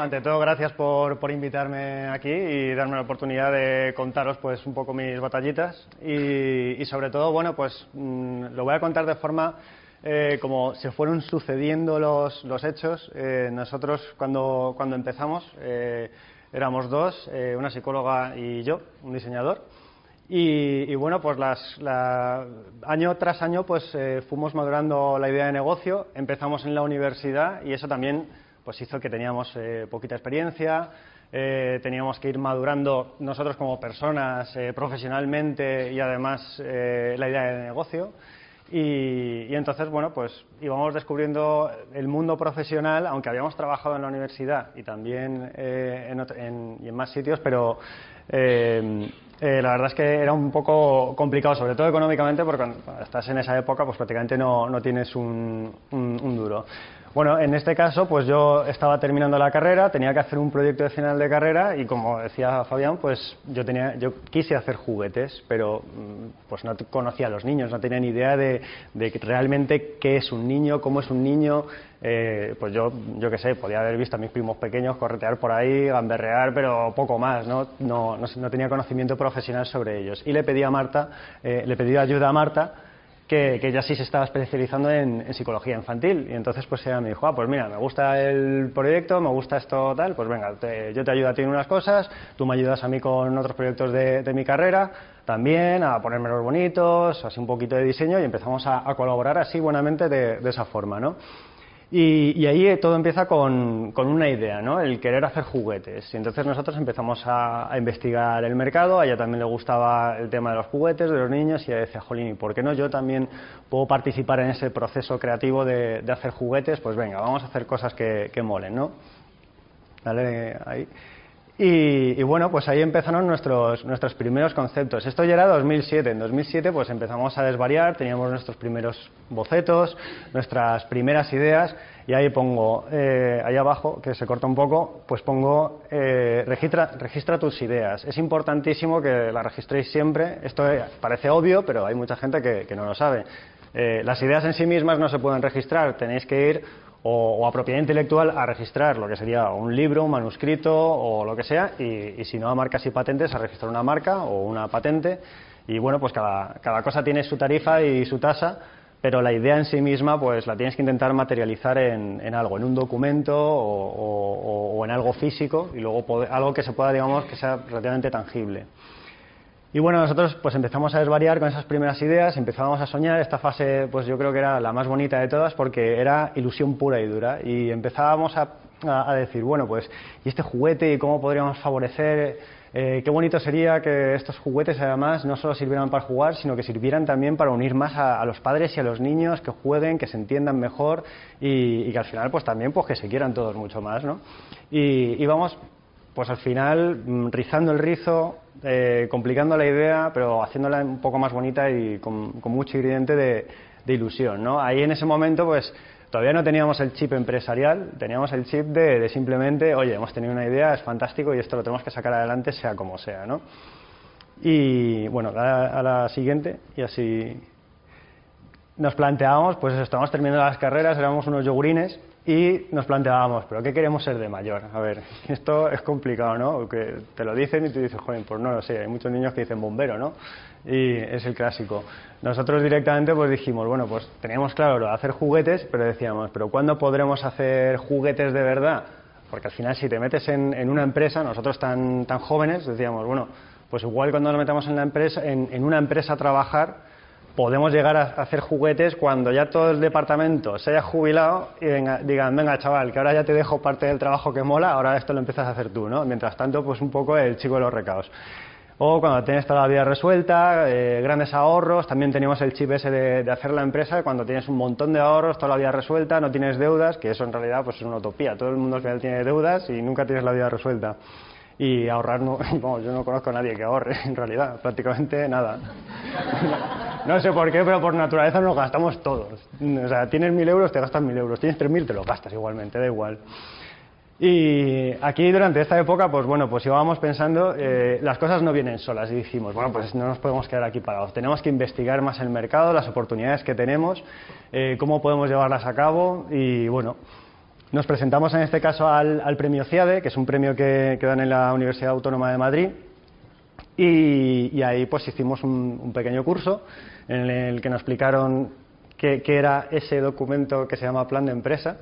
Ante todo, gracias por, por, invitarme aquí y darme la oportunidad de contaros pues un poco mis batallitas y, y sobre todo, bueno, pues mmm, lo voy a contar de forma eh, como se fueron sucediendo los, los hechos. Eh, nosotros cuando, cuando empezamos eh, éramos dos, eh, una psicóloga y yo, un diseñador. Y, y bueno, pues las, la, año tras año pues eh, fuimos madurando la idea de negocio, empezamos en la universidad y eso también pues hizo que teníamos eh, poquita experiencia, eh, teníamos que ir madurando nosotros como personas eh, profesionalmente y además eh, la idea de negocio. Y, entonces, bueno, pues íbamos descubriendo el mundo profesional, aunque habíamos trabajado en la universidad y también eh, en, en, más sitios, pero la verdad es que era un poco complicado, sobre todo económicamente, porque cuando estás en esa época, pues prácticamente no, no tienes un, un duro. Bueno, en este caso, pues yo estaba terminando la carrera, tenía que hacer un proyecto de final de carrera y como decía Fabián, pues yo tenía, yo quise hacer juguetes, pero pues no conocía a los niños, no tenía ni idea de, de realmente qué es un niño, cómo es un niño. Eh, pues yo, yo qué sé, podía haber visto a mis primos pequeños corretear por ahí, gamberrear, pero poco más, ¿no? No, no, no tenía conocimiento profesional sobre ellos. Y le pedí a Marta, eh, le pedí ayuda a Marta que, que, ella sí se estaba especializando en, psicología infantil. Y entonces pues ella me dijo, ah, pues mira, me gusta el proyecto, me gusta esto tal, pues venga, yo te ayudo a ti en unas cosas, tú me ayudas a mí con otros proyectos de, mi carrera, también a ponerme los bonitos, así un poquito de diseño y empezamos a, a colaborar así buenamente de, de esa forma, ¿no? Y, y, ahí todo empieza con, con, una idea, ¿no? El querer hacer juguetes. Y entonces nosotros empezamos a, a, investigar el mercado, a ella también le gustaba el tema de los juguetes, de los niños, y ella decía, jolín, ¿y por qué no yo también puedo participar en ese proceso creativo de, de hacer juguetes? Pues venga, vamos a hacer cosas que, que molen, ¿no? Dale ahí. Y, y, bueno, pues ahí empezaron nuestros, nuestros primeros conceptos. Esto ya era 2007. En 2007 pues empezamos a desvariar, teníamos nuestros primeros bocetos, nuestras primeras ideas y ahí pongo, eh, ahí abajo, que se corta un poco, pues pongo, eh, registra, registra tus ideas. Es importantísimo que las registréis siempre. Esto parece obvio, pero hay mucha gente que, que no lo sabe. Eh, las ideas en sí mismas no se pueden registrar, tenéis que ir o, a propiedad intelectual a registrar lo que sería un libro, un manuscrito o lo que sea, y, y, si no a marcas y patentes a registrar una marca o una patente. Y bueno, pues cada, cada cosa tiene su tarifa y su tasa, pero la idea en sí misma pues la tienes que intentar materializar en, en algo, en un documento o, o, o, en algo físico y luego algo que se pueda, digamos, que sea relativamente tangible. Y bueno, nosotros pues empezamos a desvariar con esas primeras ideas, empezábamos a soñar, esta fase pues yo creo que era la más bonita de todas porque era ilusión pura y dura y empezábamos a, a, decir, bueno pues, ¿y este juguete y cómo podríamos favorecer? Eh, qué bonito sería que estos juguetes además no solo sirvieran para jugar, sino que sirvieran también para unir más a, los padres y a los niños, que jueguen, que se entiendan mejor y, y, que al final pues también pues que se quieran todos mucho más, ¿no? Y, y vamos pues al final mm, rizando el rizo, eh, complicando la idea, pero haciéndola un poco más bonita y con, mucho ingrediente de, ilusión, ¿no? Ahí en ese momento, pues todavía no teníamos el chip empresarial, teníamos el chip de, simplemente, oye, hemos tenido una idea, es fantástico y esto lo tenemos que sacar adelante sea como sea, ¿no? Y bueno, a, la siguiente, y así nos planteábamos, pues estamos terminando las carreras, éramos unos yogurines, y nos planteábamos, ¿pero qué queremos ser de mayor? A ver, esto es complicado, ¿no? Que te lo dicen y tú dices, joder, pues no lo sé, hay muchos niños que dicen bombero, ¿no? Y es el clásico. Nosotros directamente pues dijimos, bueno, pues teníamos claro lo de hacer juguetes, pero decíamos, ¿pero cuándo podremos hacer juguetes de verdad? Porque al final si te metes en, en una empresa, nosotros tan, tan jóvenes, decíamos, bueno, pues igual cuando nos metamos en, la empresa, en, en una empresa a trabajar, podemos llegar a hacer juguetes cuando ya todo el departamento se haya jubilado y digan, venga chaval, que ahora ya te dejo parte del trabajo que mola, ahora esto lo empiezas a hacer tú, ¿no? Mientras tanto, pues un poco el chico de los recaos. O cuando tienes toda la vida resuelta, eh, grandes ahorros, también teníamos el chip ese de, hacer la empresa, cuando tienes un montón de ahorros, toda la vida resuelta, no tienes deudas, que eso en realidad pues es una utopía, todo el mundo al tiene deudas y nunca tienes la vida resuelta. Y ahorrar, no, yo no conozco a nadie que ahorre, en realidad, prácticamente nada. No sé por qué, pero por naturaleza nos gastamos todos. O sea, tienes mil euros, te gastas mil euros, tienes tres mil, te lo gastas igualmente, da igual. Y aquí durante esta época, pues bueno, pues íbamos pensando, eh, las cosas no vienen solas y dijimos, bueno, pues no nos podemos quedar aquí parados, tenemos que investigar más el mercado, las oportunidades que tenemos, eh, cómo podemos llevarlas a cabo y bueno, nos presentamos en este caso al, premio CIADE, que es un premio que, dan en la Universidad Autónoma de Madrid y, ahí pues hicimos un, pequeño curso en el que nos explicaron qué era ese documento que se llama plan de empresa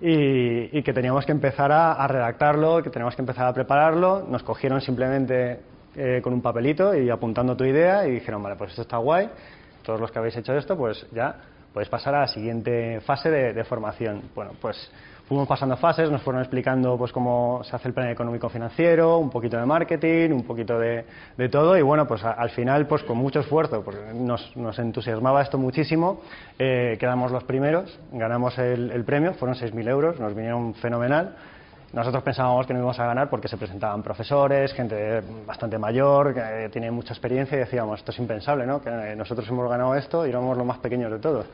y, que teníamos que empezar a, redactarlo, que teníamos que empezar a prepararlo. Nos cogieron simplemente eh, con un papelito y apuntando tu idea y dijeron, vale, pues esto está guay, todos los que habéis hecho esto, pues ya podéis pasar a la siguiente fase de formación. Bueno, pues fuimos pasando fases, nos fueron explicando pues cómo se hace el plan económico financiero, un poquito de marketing, un poquito de, todo y bueno, pues al final pues con mucho esfuerzo, porque nos, nos entusiasmaba esto muchísimo, eh, quedamos los primeros, ganamos el, premio, fueron 6.000 euros, nos vinieron fenomenal. Nosotros pensábamos que no íbamos a ganar porque se presentaban profesores, gente bastante mayor, que tiene mucha experiencia y decíamos, esto es impensable, ¿no? Que nosotros hemos ganado esto y éramos los más pequeños de todos.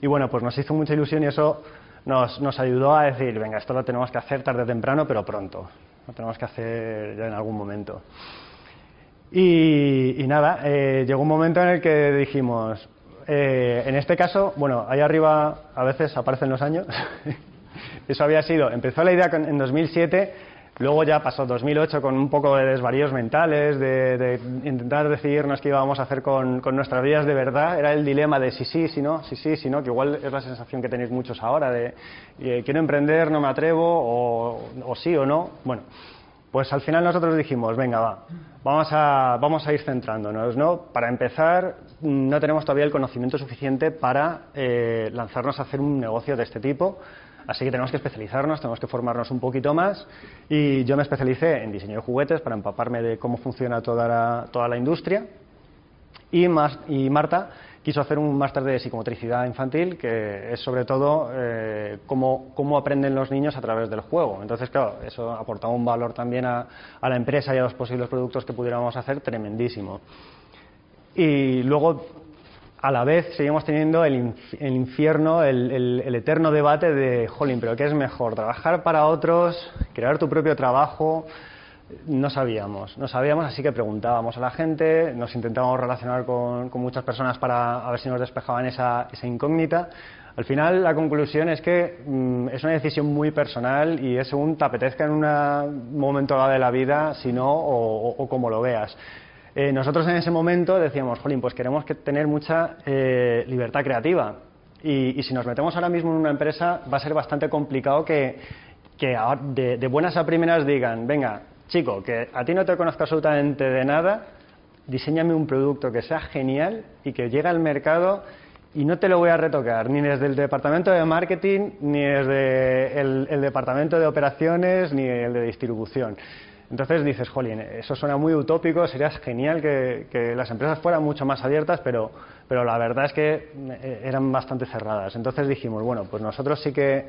Y bueno, pues nos hizo mucha ilusión y eso nos, nos ayudó a decir, venga, esto lo tenemos que hacer tarde o temprano, pero pronto. Lo tenemos que hacer ya en algún momento. Y, nada, eh, llegó un momento en el que dijimos, eh, en este caso, bueno, ahí arriba a veces aparecen los años. Eso había sido, empezó la idea en 2007 Luego ya pasó 2008 con un poco de desvaríos mentales, de, intentar decidirnos qué íbamos a hacer con, nuestras vidas de verdad. Era el dilema de si sí, si no, si sí, si no, que igual es la sensación que tenéis muchos ahora de eh, quiero emprender, no me atrevo, o, sí o no. Bueno, pues al final nosotros dijimos, venga, va, vamos a, vamos a ir centrándonos, ¿no? Para empezar, no tenemos todavía el conocimiento suficiente para eh, lanzarnos a hacer un negocio de este tipo Así que tenemos que especializarnos, tenemos que formarnos un poquito más y yo me especialicé en diseño de juguetes para empaparme de cómo funciona toda la, toda la industria y, más, y Marta quiso hacer un máster de psicomotricidad infantil que es sobre todo eh, cómo, cómo, aprenden los niños a través del juego. Entonces, claro, eso aportaba un valor también a, a la empresa y a los posibles productos que pudiéramos hacer tremendísimo. Y luego a la vez seguimos teniendo el, infierno, el, eterno debate de, jolín, pero ¿qué es mejor? ¿Trabajar para otros? ¿Crear tu propio trabajo? No sabíamos, no sabíamos, así que preguntábamos a la gente, nos intentábamos relacionar con, muchas personas para a ver si nos despejaban esa, incógnita. Al final, la conclusión es que mm, es una decisión muy personal y es según te apetezca en un momento dado de la vida, si no, o, o como lo veas. Eh, nosotros en ese momento decíamos, jolín, pues queremos que tener mucha eh, libertad creativa. Y, si nos metemos ahora mismo en una empresa, va a ser bastante complicado que, de, buenas a primeras digan, venga, chico, que a ti no te conozco absolutamente de nada, diseñame un producto que sea genial y que llegue al mercado y no te lo voy a retocar, ni desde el departamento de marketing, ni desde el departamento de operaciones, ni el de distribución. Entonces dices, jolín, eso suena muy utópico, sería genial que, las empresas fueran mucho más abiertas, pero, pero la verdad es que eh, eran bastante cerradas. Entonces dijimos, bueno, pues nosotros sí que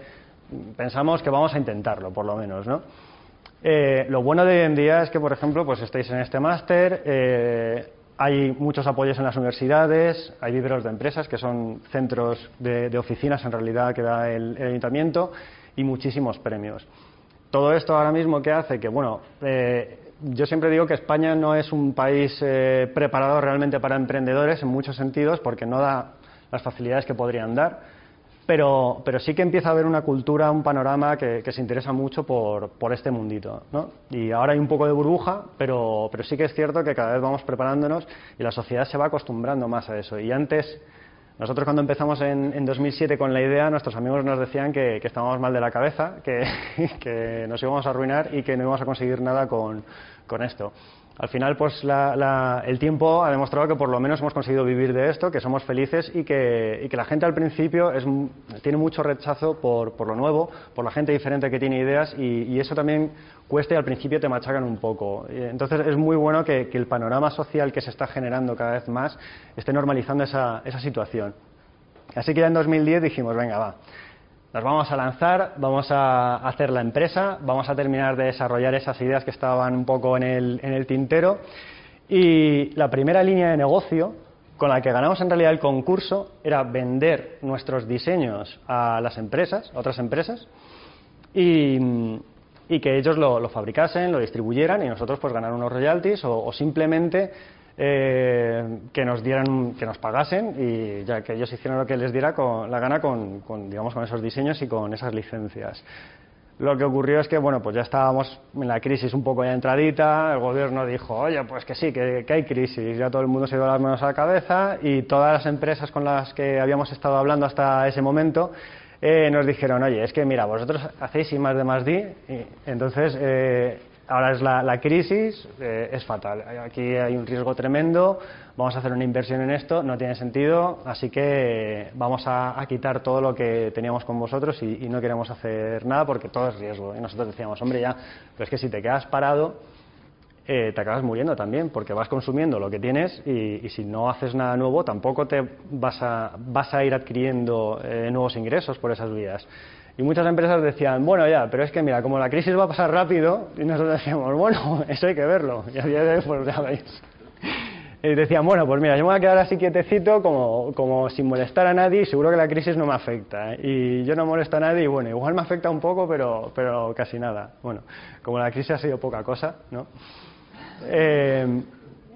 pensamos que vamos a intentarlo, por lo menos, ¿no? Eh, lo bueno de hoy en día es que, por ejemplo, pues estáis en este máster, eh, hay muchos apoyos en las universidades, hay viveros de empresas, que son centros de, oficinas en realidad que da el ayuntamiento, y muchísimos premios todo esto ahora mismo que hace que, bueno, eh, yo siempre digo que España no es un país eh, preparado realmente para emprendedores en muchos sentidos porque no da las facilidades que podrían dar, pero, pero sí que empieza a haber una cultura, un panorama que, se interesa mucho por, por, este mundito. ¿no? Y ahora hay un poco de burbuja, pero, pero sí que es cierto que cada vez vamos preparándonos y la sociedad se va acostumbrando más a eso. Y antes nosotros cuando empezamos en, 2007 con la idea, nuestros amigos nos decían que, estábamos mal de la cabeza, que, nos íbamos a arruinar y que no íbamos a conseguir nada con, esto. Al final, pues el tiempo ha demostrado que por lo menos hemos conseguido vivir de esto, que somos felices y que, la gente al principio tiene mucho rechazo por, lo nuevo, por la gente diferente que tiene ideas y, eso también cuesta y al principio te machacan un poco. Entonces es muy bueno que, el panorama social que se está generando cada vez más esté normalizando esa, esa situación. Así que ya en 2010 dijimos, venga, va, nos vamos a lanzar, vamos a hacer la empresa, vamos a terminar de desarrollar esas ideas que estaban un poco en el, en el tintero. Y la primera línea de negocio con la que ganamos en realidad el concurso era vender nuestros diseños a las empresas, a otras empresas, y, que ellos lo, fabricasen, lo distribuyeran y nosotros pues ganar unos royalties o simplemente eh, que nos dieran, que nos pagasen y ya que ellos hicieran lo que les diera con, la gana con, digamos, con esos diseños y con esas licencias. Lo que ocurrió es que, bueno, pues ya estábamos en la crisis un poco ya entradita, el gobierno dijo, oye, pues que sí, que, hay crisis, ya todo el mundo se dio las manos a la cabeza y todas las empresas con las que habíamos estado hablando hasta ese momento eh, nos dijeron, oye, es que mira, vosotros hacéis I más de más D, y entonces eh, ahora es la, crisis, eh, es fatal. Aquí hay un riesgo tremendo, vamos a hacer una inversión en esto, no tiene sentido, así que vamos a, quitar todo lo que teníamos con vosotros y, no queremos hacer nada porque todo es riesgo. Y nosotros decíamos, hombre, ya, pero es que si te quedas parado, eh, te acabas muriendo también, porque vas consumiendo lo que tienes y, si no haces nada nuevo, tampoco te vas a, vas a ir adquiriendo eh, nuevos ingresos por esas vías. Y muchas empresas decían, bueno, ya, pero es que mira, como la crisis va a pasar rápido, y nosotros decíamos, bueno, eso hay que verlo. Y a día de hoy, pues ya veis. Y decían, bueno, pues mira, yo me voy a quedar así quietecito, como, como sin molestar a nadie, y seguro que la crisis no me afecta. Y yo no molesto a nadie, y bueno, igual me afecta un poco, pero, pero casi nada. Bueno, como la crisis ha sido poca cosa, ¿no? Eh,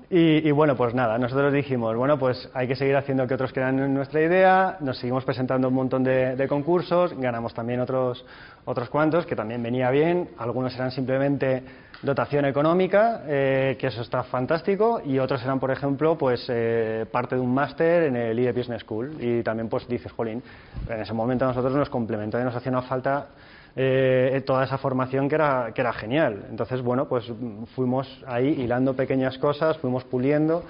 y, bueno, pues nada, nosotros dijimos, bueno, pues hay que seguir haciendo que otros crean nuestra idea, nos seguimos presentando un montón de, concursos, ganamos también otros, otros cuantos, que también venía bien, algunos eran simplemente dotación económica, eh, que eso está fantástico, y otros eran, por ejemplo, pues eh, parte de un máster en el IE Business School, y también pues dices, jolín, en ese momento a nosotros nos complementó y nos hacía una falta eh, toda esa formación que era, que era genial. Entonces, bueno, pues fuimos ahí hilando pequeñas cosas, fuimos puliendo.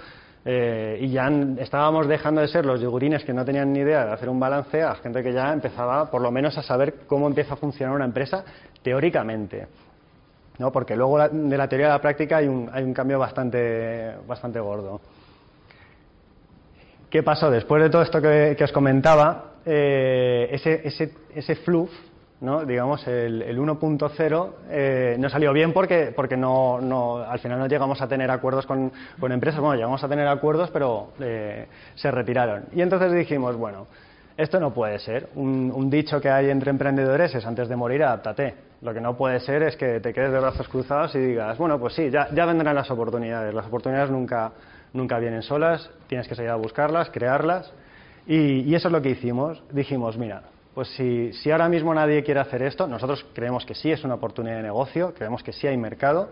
Eh, y ya estábamos dejando de ser los yogurines que no tenían ni idea de hacer un balance a gente que ya empezaba por lo menos a saber cómo empieza a funcionar una empresa teóricamente. ¿no? Porque luego de la teoría a la práctica hay un, hay un cambio bastante, bastante gordo. ¿Qué pasó? Después de todo esto que, os comentaba, eh, ese, ese, ese fluff ¿no? digamos, el, 1.0 eh, no salió bien porque, porque no, no, al final no llegamos a tener acuerdos con, con empresas. Bueno, llegamos a tener acuerdos, pero eh, se retiraron. Y entonces dijimos, bueno, esto no puede ser. Un, dicho que hay entre emprendedores es antes de morir, adáptate. Lo que no puede ser es que te quedes de brazos cruzados y digas, bueno, pues sí, ya, vendrán las oportunidades. Las oportunidades nunca, nunca vienen solas, tienes que salir a buscarlas, crearlas. Y eso es lo que hicimos. Dijimos, mira, pues si, ahora mismo nadie quiere hacer esto, nosotros creemos que sí es una oportunidad de negocio, creemos que sí hay mercado.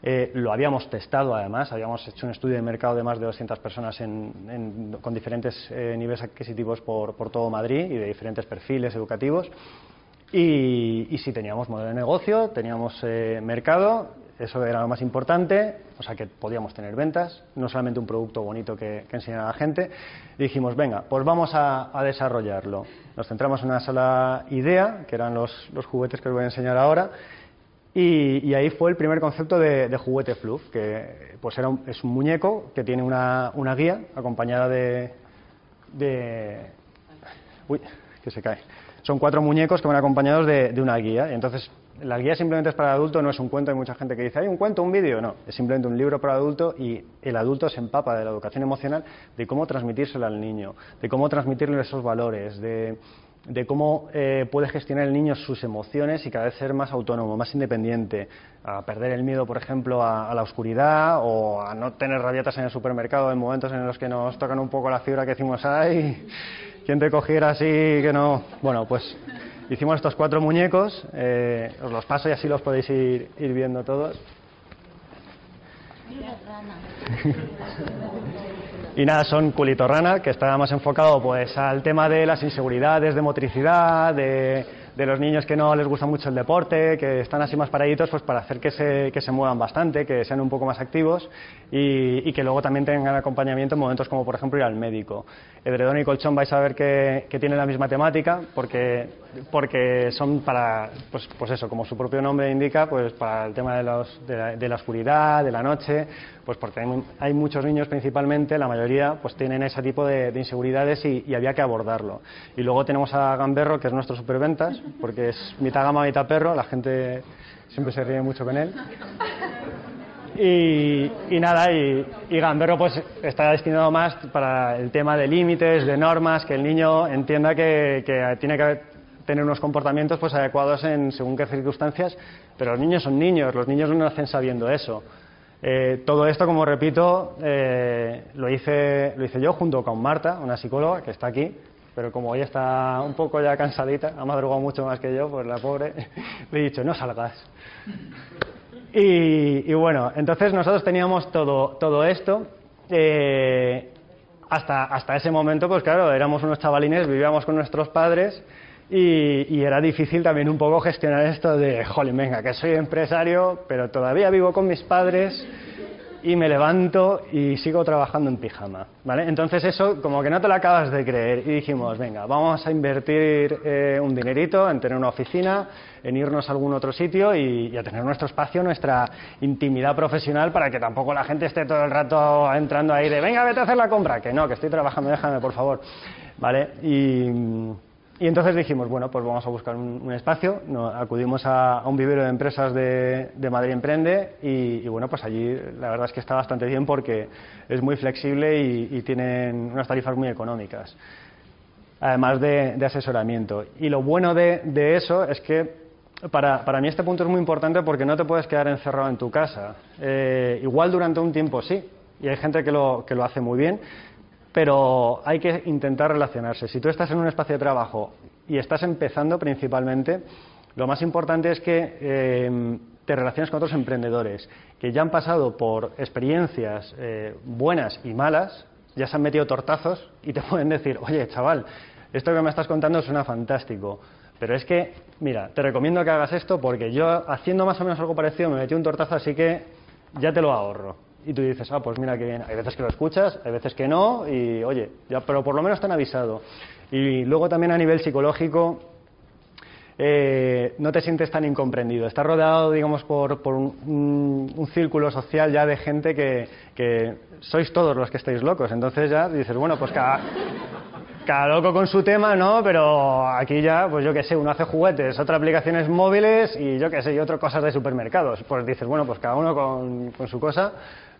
Eh, lo habíamos testado además, habíamos hecho un estudio de mercado de más de 200 personas con diferentes eh, niveles adquisitivos por, todo Madrid y de diferentes perfiles educativos. Y, y si teníamos modelo de negocio, teníamos eh, mercado eso era lo más importante, o sea que podíamos tener ventas, no solamente un producto bonito que, enseñar a la gente. dijimos, venga, pues vamos a, desarrollarlo. Nos centramos en una sola idea, que eran los, juguetes que os voy a enseñar ahora, y, ahí fue el primer concepto de, juguete fluff, que pues era es un muñeco que tiene una, guía acompañada de, de... Uy, que se cae. Son cuatro muñecos que van acompañados de, de una guía, y entonces la guía simplemente es para el adulto, no es un cuento. Hay mucha gente que dice, hay un cuento, un vídeo. No, es simplemente un libro para adulto y el adulto se empapa de la educación emocional, de cómo transmitírselo al niño, de cómo transmitirle esos valores, de, cómo eh, puede gestionar el niño sus emociones y cada vez ser más autónomo, más independiente, a perder el miedo, por ejemplo, a, la oscuridad o a no tener rabietas en el supermercado en momentos en los que nos tocan un poco la fibra que decimos, ay, ¿quién te cogiera así que no? Bueno, pues Hicimos estos cuatro muñecos, eh, os los paso y así los podéis ir, viendo todos. y nada, son culito rana, que está más enfocado pues al tema de las inseguridades de motricidad, de, de los niños que no les gusta mucho el deporte, que están así más paraditos, pues para hacer que se, que se muevan bastante, que sean un poco más activos y, que luego también tengan acompañamiento en momentos como, por ejemplo, ir al médico. Edredón y colchón vais a ver que, que tienen la misma temática porque, porque son para, pues, pues eso, como su propio nombre indica, pues para el tema de, los, de, la, oscuridad, de la noche, pues porque hay, muchos niños principalmente, la mayoría, pues tienen ese tipo de, inseguridades y, y había que abordarlo. Y luego tenemos a Gamberro, que es nuestro superventas, porque es mitad gama, mitad perro, la gente siempre se ríe mucho con él. Y, nada, y, Gamberro pues está destinado más para el tema de límites, de normas, que el niño entienda que, tiene que tener unos comportamientos pues adecuados en según qué circunstancias, pero los niños son niños, los niños no nacen sabiendo eso. Eh, todo esto, como repito, eh, lo, hice, lo hice yo junto con Marta, una psicóloga que está aquí, pero como hoy está un poco ya cansadita, ha madrugado mucho más que yo, pues la pobre, le he dicho, no salgas. Y, bueno, entonces nosotros teníamos todo, todo esto. Eh, hasta, hasta ese momento, pues claro, éramos unos chavalines, vivíamos con nuestros padres y, y, era difícil también un poco gestionar esto de, jolín, venga, que soy empresario, pero todavía vivo con mis padres y me levanto y sigo trabajando en pijama, ¿vale? Entonces eso como que no te lo acabas de creer y dijimos, venga, vamos a invertir eh, un dinerito en tener una oficina, en irnos a algún otro sitio y, a tener nuestro espacio, nuestra intimidad profesional para que tampoco la gente esté todo el rato entrando ahí de, venga, vete a hacer la compra, que no, que estoy trabajando, déjame, por favor, ¿vale? Y y entonces dijimos, bueno, pues vamos a buscar un, espacio, acudimos a, un vivero de empresas de, Madrid Emprende y, bueno, pues allí la verdad es que está bastante bien porque es muy flexible y, tienen unas tarifas muy económicas, además de, asesoramiento. Y lo bueno de, eso es que para, para, mí este punto es muy importante porque no te puedes quedar encerrado en tu casa. Eh, igual durante un tiempo sí, y hay gente que lo, que lo hace muy bien, pero hay que intentar relacionarse. Si tú estás en un espacio de trabajo y estás empezando principalmente, lo más importante es que eh, te relaciones con otros emprendedores que ya han pasado por experiencias eh, buenas y malas, ya se han metido tortazos y te pueden decir, oye, chaval, esto que me estás contando suena fantástico. Pero es que, mira, te recomiendo que hagas esto porque yo haciendo más o menos algo parecido me metí un tortazo, así que ya te lo ahorro y tú dices, ah, pues mira qué bien. Hay veces que lo escuchas, hay veces que no, y oye, ya, pero por lo menos te han avisado. Y luego también a nivel psicológico, eh, no te sientes tan incomprendido. Estás rodeado, digamos, por, por un, círculo social ya de gente que, que, sois todos los que estáis locos. Entonces ya dices, bueno, pues cada, cada loco con su tema, ¿no? Pero aquí ya, pues yo qué sé, uno hace juguetes, otra aplicaciones móviles y yo qué sé, y otras cosas de supermercados. Pues dices, bueno, pues cada uno con, con su cosa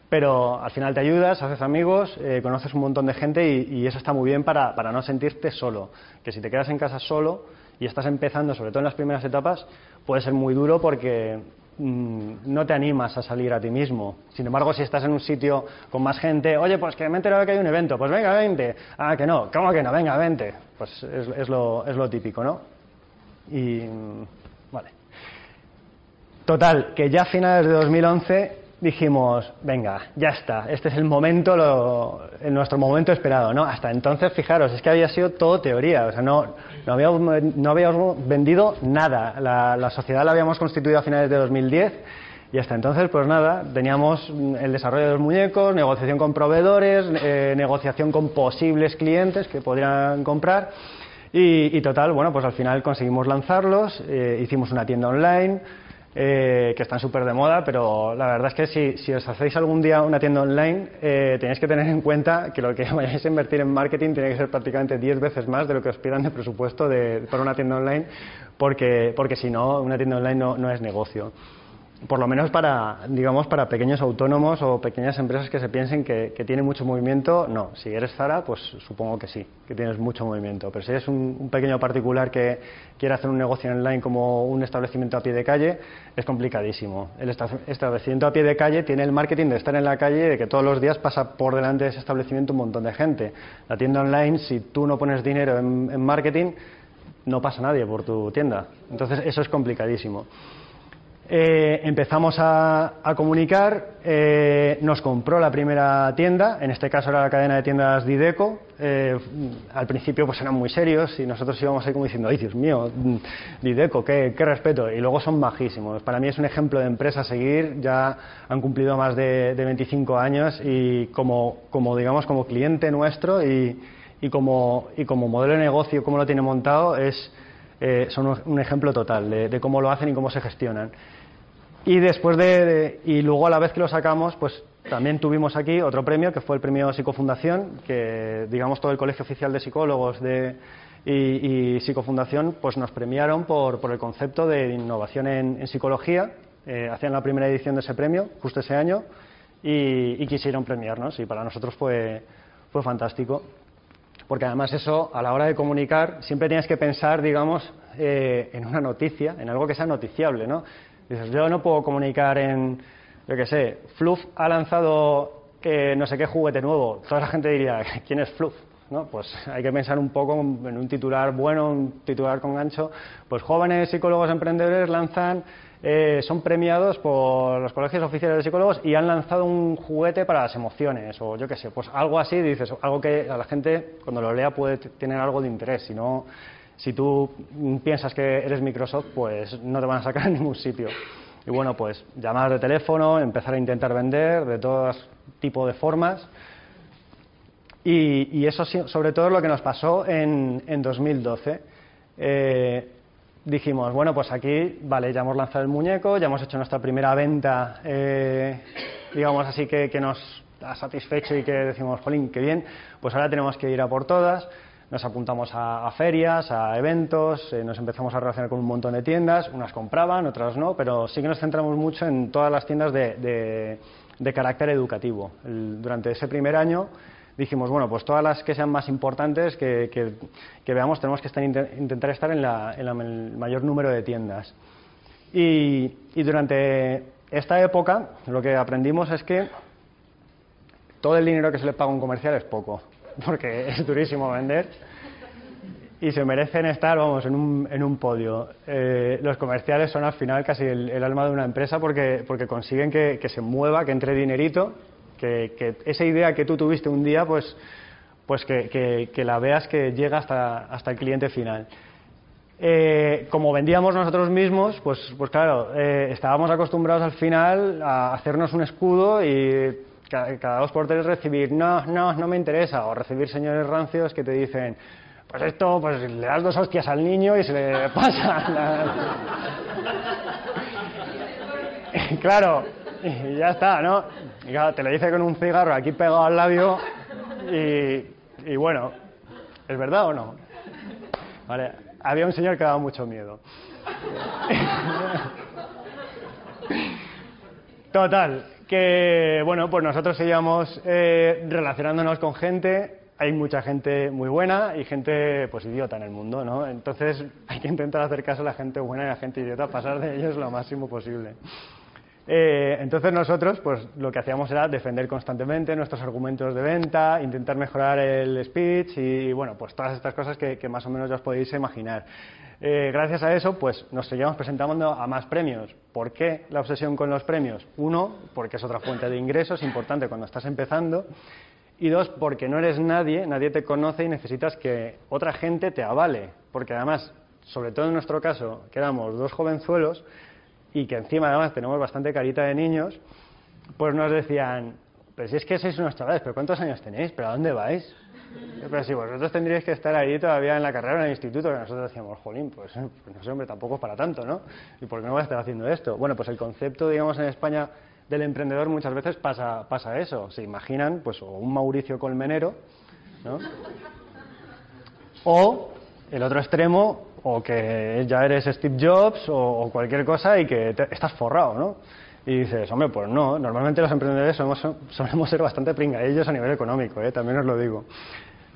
pero al final te ayudas, haces amigos, eh, conoces un montón de gente y, eso está muy bien para, no sentirte solo. Que si te quedas en casa solo y estás empezando, sobre todo en las primeras etapas, puede ser muy duro porque mm, no te animas a salir a ti mismo. Sin embargo, si estás en un sitio con más gente, oye, pues que me he enterado que hay un evento, pues venga, vente. Ah, que no, ¿cómo que no? Venga, vente. Pues es, lo, es lo típico, ¿no? Y, mm, vale. Total, que ya a finales de 2011 dijimos, venga, ya está, este es el momento, lo, nuestro momento esperado, ¿no? Hasta entonces, fijaros, es que había sido todo teoría, o sea, no, no, habíamos, no habíamos vendido nada, la, la, sociedad la habíamos constituido a finales de 2010 y hasta entonces, pues nada, teníamos el desarrollo de los muñecos, negociación con proveedores, eh, negociación con posibles clientes que podrían comprar y, y, total, bueno, pues al final conseguimos lanzarlos, eh, hicimos una tienda online, eh, que están súper de moda, pero la verdad es que si, si, os hacéis algún día una tienda online, eh, tenéis que tener en cuenta que lo que vayáis a invertir en marketing tiene que ser prácticamente 10 veces más de lo que os pidan de presupuesto de, para una tienda online, porque, porque si no, una tienda online no, no es negocio por lo menos para, digamos, para pequeños autónomos o pequeñas empresas que se piensen que, que tienen mucho movimiento, no. Si eres Zara, pues supongo que sí, que tienes mucho movimiento. Pero si eres un, pequeño particular que quiere hacer un negocio online como un establecimiento a pie de calle, es complicadísimo. El establecimiento a pie de calle tiene el marketing de estar en la calle y de que todos los días pasa por delante de ese establecimiento un montón de gente. La tienda online, si tú no pones dinero en, en marketing, no pasa nadie por tu tienda. Entonces, eso es complicadísimo. Eh, empezamos a, comunicar, eh, nos compró la primera tienda, en este caso era la cadena de tiendas Dideco. Eh, al principio pues eran muy serios y nosotros íbamos ahí como diciendo, ay Dios mío, Dideco, qué, respeto. Y luego son majísimos. Para mí es un ejemplo de empresa a seguir, ya han cumplido más de, 25 años y como, como, digamos, como cliente nuestro y, y, como, y como modelo de negocio, cómo lo tiene montado, es eh, son un ejemplo total de, cómo lo hacen y cómo se gestionan. Y después de, y luego a la vez que lo sacamos, pues también tuvimos aquí otro premio que fue el premio Psicofundación, que digamos todo el Colegio Oficial de Psicólogos de, y, Psicofundación pues nos premiaron por, por el concepto de innovación en, psicología. Eh, hacían la primera edición de ese premio justo ese año y, y quisieron premiarnos y para nosotros fue, fue fantástico porque además eso, a la hora de comunicar, siempre tienes que pensar, digamos, eh, en una noticia, en algo que sea noticiable, ¿no? Dices, yo no puedo comunicar en, yo qué sé, Fluff ha lanzado eh, no sé qué juguete nuevo. Toda la gente diría, ¿quién es Fluff? ¿No? Pues hay que pensar un poco en un titular bueno, un titular con gancho. Pues jóvenes psicólogos emprendedores lanzan eh, son premiados por los colegios oficiales de psicólogos y han lanzado un juguete para las emociones o yo qué sé, pues algo así, dices, algo que a la gente cuando lo lea puede tener algo de interés, si no, si tú piensas que eres Microsoft, pues no te van a sacar en ningún sitio. Y bueno, pues llamar de teléfono, empezar a intentar vender de todo tipo de formas. Y, eso sobre todo es lo que nos pasó en, en 2012. Eh, dijimos, bueno, pues aquí, vale, ya hemos lanzado el muñeco, ya hemos hecho nuestra primera venta, eh, digamos así, que, nos ha satisfecho y que decimos, jolín, qué bien, pues ahora tenemos que ir a por todas. Nos apuntamos a, ferias, a eventos, eh, nos empezamos a relacionar con un montón de tiendas, unas compraban, otras no, pero sí que nos centramos mucho en todas las tiendas de, de, carácter educativo. durante ese primer año dijimos, bueno, pues todas las que sean más importantes que, que, veamos tenemos que intentar estar en, la, en, el mayor número de tiendas. Y, y, durante esta época lo que aprendimos es que todo el dinero que se le paga a un comercial es poco, porque es durísimo vender y se merecen estar, vamos, en un, en un podio. Eh, los comerciales son al final casi el, alma de una empresa porque, porque consiguen que, que se mueva, que entre dinerito que, esa idea que tú tuviste un día, pues, pues que, la veas que llega hasta, hasta el cliente final. Eh, como vendíamos nosotros mismos, pues, pues claro, eh, estábamos acostumbrados al final a hacernos un escudo y cada, dos por tres recibir, no, no, no me interesa, o recibir señores rancios que te dicen, pues esto, pues le das dos hostias al niño y se le pasa. claro, y ya está, ¿no? Y te lo dice con un cigarro aquí pegado al labio y, bueno, ¿es verdad o no? Vale, había un señor que daba mucho miedo. Total, que bueno, pues nosotros seguíamos eh, relacionándonos con gente, hay mucha gente muy buena y gente pues idiota en el mundo, ¿no? Entonces hay que intentar hacer caso a la gente buena y a la gente idiota, pasar de ellos lo máximo posible. Eh, entonces nosotros, pues lo que hacíamos era defender constantemente nuestros argumentos de venta, intentar mejorar el speech y, bueno, pues todas estas cosas que, más o menos ya os podéis imaginar. Eh, gracias a eso, pues nos seguíamos presentando a más premios. ¿Por qué la obsesión con los premios? Uno, porque es otra fuente de ingresos importante cuando estás empezando. Y dos, porque no eres nadie, nadie te conoce y necesitas que otra gente te avale. Porque además, sobre todo en nuestro caso, que éramos dos jovenzuelos, y que encima además tenemos bastante carita de niños, pues nos decían, pero si es que sois unos chavales, pero ¿cuántos años tenéis? ¿Pero a dónde vais? Pero si vosotros tendríais que estar ahí todavía en la carrera en el instituto, que nosotros decíamos, jolín, pues, pues, no sé, hombre, tampoco es para tanto, ¿no? ¿Y por qué no voy a estar haciendo esto? Bueno, pues el concepto, digamos, en España del emprendedor muchas veces pasa, pasa eso. Se imaginan, pues, o un Mauricio Colmenero, ¿no? O el otro extremo, o que ya eres Steve Jobs o, cualquier cosa y que estás forrado, ¿no? Y dices, hombre, pues no, normalmente los emprendedores solemos ser bastante pringadillos a nivel económico, ¿eh? también os lo digo.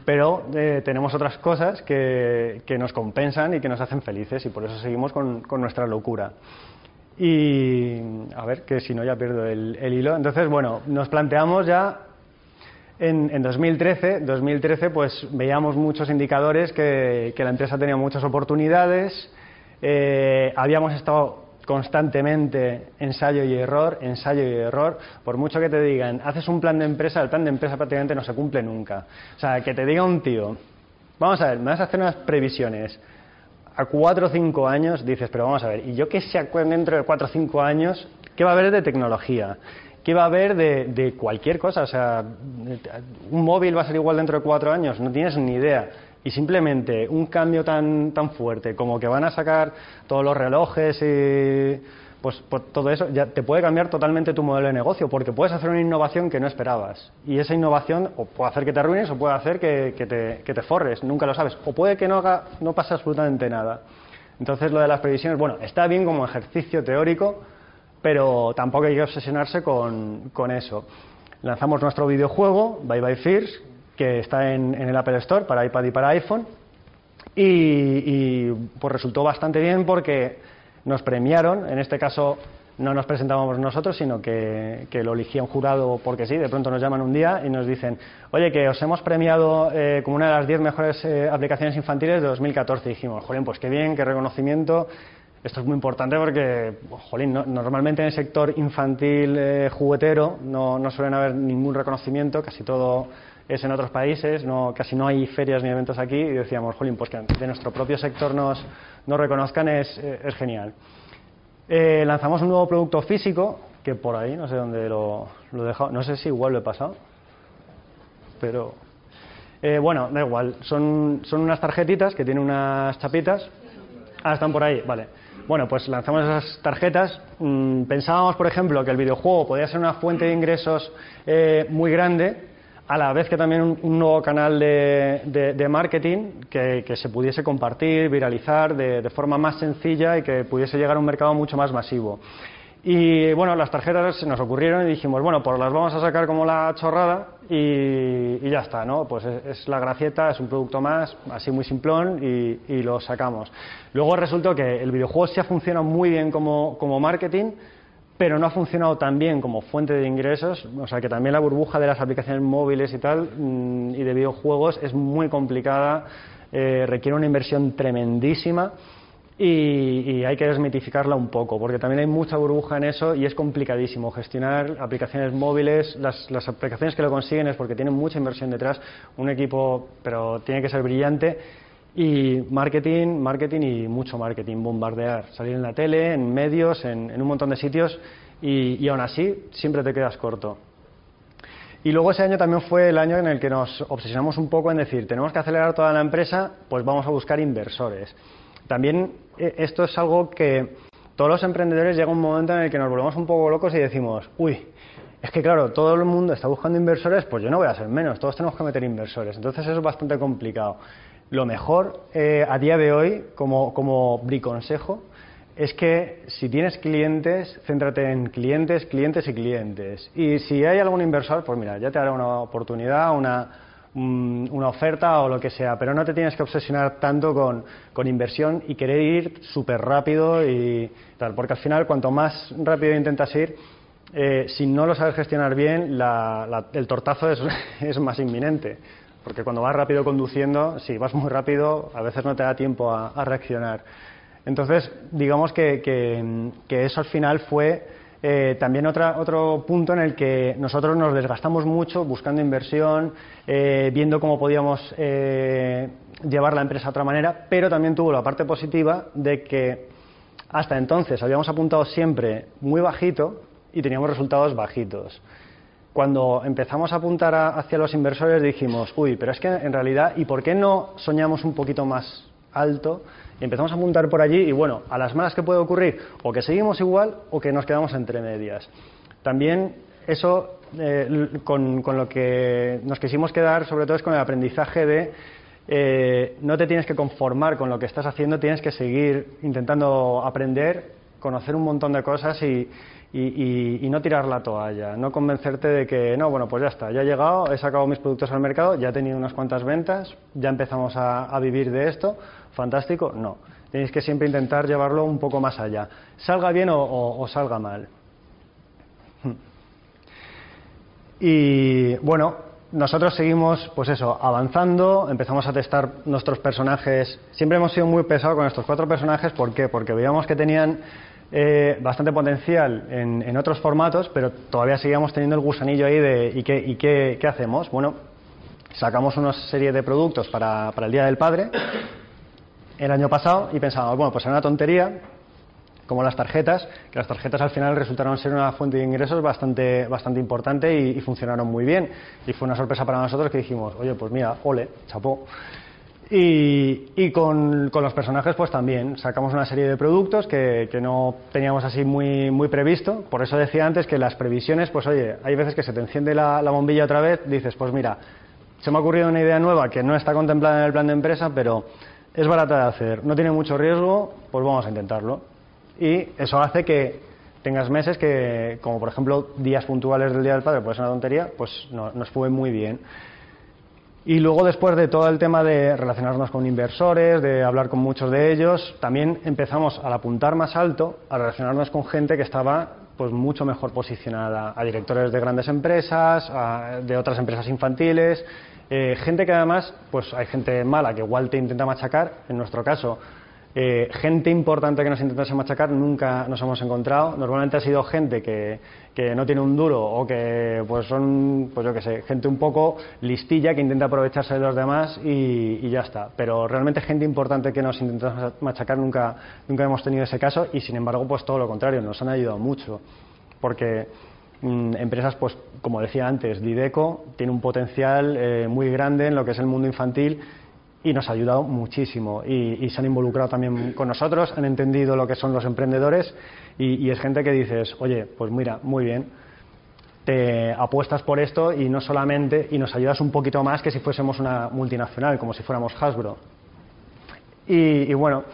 Pero eh, tenemos otras cosas que, nos compensan y que nos hacen felices y por eso seguimos con, nuestra locura. Y a ver, que si no ya pierdo el hilo. Entonces, bueno, nos planteamos ya en, 2013, 2013 pues veíamos muchos indicadores que, la empresa tenía muchas oportunidades. Eh, habíamos estado constantemente ensayo y error, ensayo y error. Por mucho que te digan, haces un plan de empresa, el plan de empresa prácticamente no se cumple nunca. O sea, que te diga un tío, vamos a ver, me vas a hacer unas previsiones a cuatro o cinco años, dices, pero vamos a ver, y yo qué sé dentro de cuatro o cinco años, ¿qué va a haber de tecnología? ¿Qué va a haber de, cualquier cosa? O sea, un móvil va a ser igual dentro de cuatro años, no tienes ni idea. Y simplemente un cambio tan, tan fuerte como que van a sacar todos los relojes y pues, pues, todo eso ya te puede cambiar totalmente tu modelo de negocio porque puedes hacer una innovación que no esperabas. Y esa innovación o puede hacer que te arruines o puede hacer que, que, te, que te, forres, nunca lo sabes. O puede que no, haga, no pase absolutamente nada. Entonces lo de las previsiones, bueno, está bien como ejercicio teórico, pero tampoco hay que obsesionarse con, con eso. Lanzamos nuestro videojuego, Bye Bye Fears, que está en, en, el Apple Store para iPad y para iPhone. Y, y, pues resultó bastante bien porque nos premiaron, en este caso no nos presentábamos nosotros, sino que, que, lo elegía un jurado porque sí, de pronto nos llaman un día y nos dicen, oye, que os hemos premiado eh, como una de las 10 mejores eh, aplicaciones infantiles de 2014. Y dijimos, jolín, pues qué bien, qué reconocimiento, esto es muy importante porque, jolín, no, normalmente en el sector infantil eh, juguetero no, no, suelen haber ningún reconocimiento, casi todo es en otros países, no, casi no hay ferias ni eventos aquí y decíamos, jolín, pues que de nuestro propio sector nos, nos reconozcan es, es genial. Eh, lanzamos un nuevo producto físico, que por ahí, no sé dónde lo, lo he dejado, no sé si igual lo he pasado, pero eh, bueno, da igual, son, son unas tarjetitas que tienen unas chapitas. Ah, están por ahí, vale. Bueno, pues lanzamos esas tarjetas. Mm, pensábamos, por ejemplo, que el videojuego podía ser una fuente de ingresos eh, muy grande, a la vez que también un, nuevo canal de, marketing que, que, se pudiese compartir, viralizar de, de, forma más sencilla y que pudiese llegar a un mercado mucho más masivo. Y bueno, las tarjetas se nos ocurrieron y dijimos, bueno, pues las vamos a sacar como la chorrada y, ya está, ¿no? Pues es, es, la gracieta, es un producto más, así muy simplón y, y, lo sacamos. Luego resultó que el videojuego sí ha funcionado muy bien como, como marketing, pero no ha funcionado tan bien como fuente de ingresos, o sea que también la burbuja de las aplicaciones móviles y tal, mmm, y de videojuegos es muy complicada, eh, requiere una inversión tremendísima y, y, hay que desmitificarla un poco, porque también hay mucha burbuja en eso y es complicadísimo gestionar aplicaciones móviles. Las, aplicaciones que lo consiguen es porque tienen mucha inversión detrás, un equipo, pero tiene que ser brillante. Y marketing, marketing y mucho marketing, bombardear, salir en la tele, en medios, en, en un montón de sitios y, y aún así siempre te quedas corto. Y luego ese año también fue el año en el que nos obsesionamos un poco en decir, tenemos que acelerar toda la empresa, pues vamos a buscar inversores. También eh, esto es algo que todos los emprendedores llega un momento en el que nos volvemos un poco locos y decimos, uy, es que claro, todo el mundo está buscando inversores, pues yo no voy a ser menos, todos tenemos que meter inversores. Entonces eso es bastante complicado. Lo mejor eh, a día de hoy, como, como briconsejo, es que si tienes clientes, céntrate en clientes, clientes y clientes. Y si hay algún inversor, pues mira, ya te dará una oportunidad, una, una oferta o lo que sea, pero no te tienes que obsesionar tanto con, con inversión y querer ir súper rápido y tal, porque al final cuanto más rápido intentas ir, eh, si no lo sabes gestionar bien, la, el tortazo es, es, más inminente, porque cuando vas rápido conduciendo, si vas muy rápido, a veces no te da tiempo a, reaccionar. Entonces, digamos que, que eso al final fue eh, también otra, otro punto en el que nosotros nos desgastamos mucho buscando inversión, eh, viendo cómo podíamos eh, llevar la empresa de otra manera, pero también tuvo la parte positiva de que hasta entonces habíamos apuntado siempre muy bajito y teníamos resultados bajitos. Cuando empezamos a apuntar a, hacia los inversores dijimos, uy, pero es que en realidad, ¿y por qué no soñamos un poquito más alto? Y empezamos a apuntar por allí y bueno, a las malas que puede ocurrir, o que seguimos igual o que nos quedamos entre medias. También eso eh, con, con, lo que nos quisimos quedar sobre todo es con el aprendizaje de eh, no te tienes que conformar con lo que estás haciendo, tienes que seguir intentando aprender, conocer un montón de cosas y, y, no tirar la toalla, no convencerte de que no, bueno, pues ya está, ya he llegado, he sacado mis productos al mercado, ya he tenido unas cuantas ventas, ya empezamos a, a vivir de esto, fantástico, no. Tenéis que siempre intentar llevarlo un poco más allá, salga bien o, salga mal. Y bueno, nosotros seguimos, pues eso, avanzando, empezamos a testar nuestros personajes. Siempre hemos sido muy pesados con estos cuatro personajes, ¿por qué? Porque veíamos que tenían eh, bastante potencial en, otros formatos, pero todavía seguíamos teniendo el gusanillo ahí de ¿y qué, y qué, hacemos? Bueno, sacamos una serie de productos para el Día del Padre el año pasado y pensábamos, bueno, pues era una tontería, como las tarjetas, que las tarjetas al final resultaron ser una fuente de ingresos bastante, bastante importante y, funcionaron muy bien. Y fue una sorpresa para nosotros que dijimos, oye, pues mira, ole, chapó. Y, con, los personajes pues también sacamos una serie de productos que, no teníamos así muy, muy previsto. Por eso decía antes que las previsiones, pues oye, hay veces que se te enciende la, bombilla otra vez, dices, pues mira, se me ha ocurrido una idea nueva que no está contemplada en el plan de empresa, pero es barata de hacer, no tiene mucho riesgo, pues vamos a intentarlo. Y eso hace que tengas meses que, como por ejemplo días puntuales del Día del Padre, pues es una tontería, pues nos fue muy bien. Y luego, después de todo el tema de relacionarnos con inversores, de hablar con muchos de ellos, también empezamos al apuntar más alto a relacionarnos con gente que estaba pues mucho mejor posicionada, a directores de grandes empresas, de otras empresas infantiles, eh, gente que además, pues hay gente mala que igual te intenta machacar, en nuestro caso eh, gente importante que nos intentase machacar nunca nos hemos encontrado. Normalmente ha sido gente que, que, no tiene un duro o que pues son, pues yo qué sé, gente un poco listilla que intenta aprovecharse de los demás y, y, ya está. Pero realmente gente importante que nos intenta machacar nunca, nunca hemos tenido ese caso y sin embargo pues todo lo contrario, nos han ayudado mucho. Porque empresas, pues como decía antes, Dideco tiene un potencial eh, muy grande en lo que es el mundo infantil y nos ha ayudado muchísimo y, se han involucrado también con nosotros, han entendido lo que son los emprendedores y, es gente que dices, oye, pues mira, muy bien, te apuestas por esto y no solamente, y nos ayudas un poquito más que si fuésemos una multinacional, como si fuéramos Hasbro. y bueno,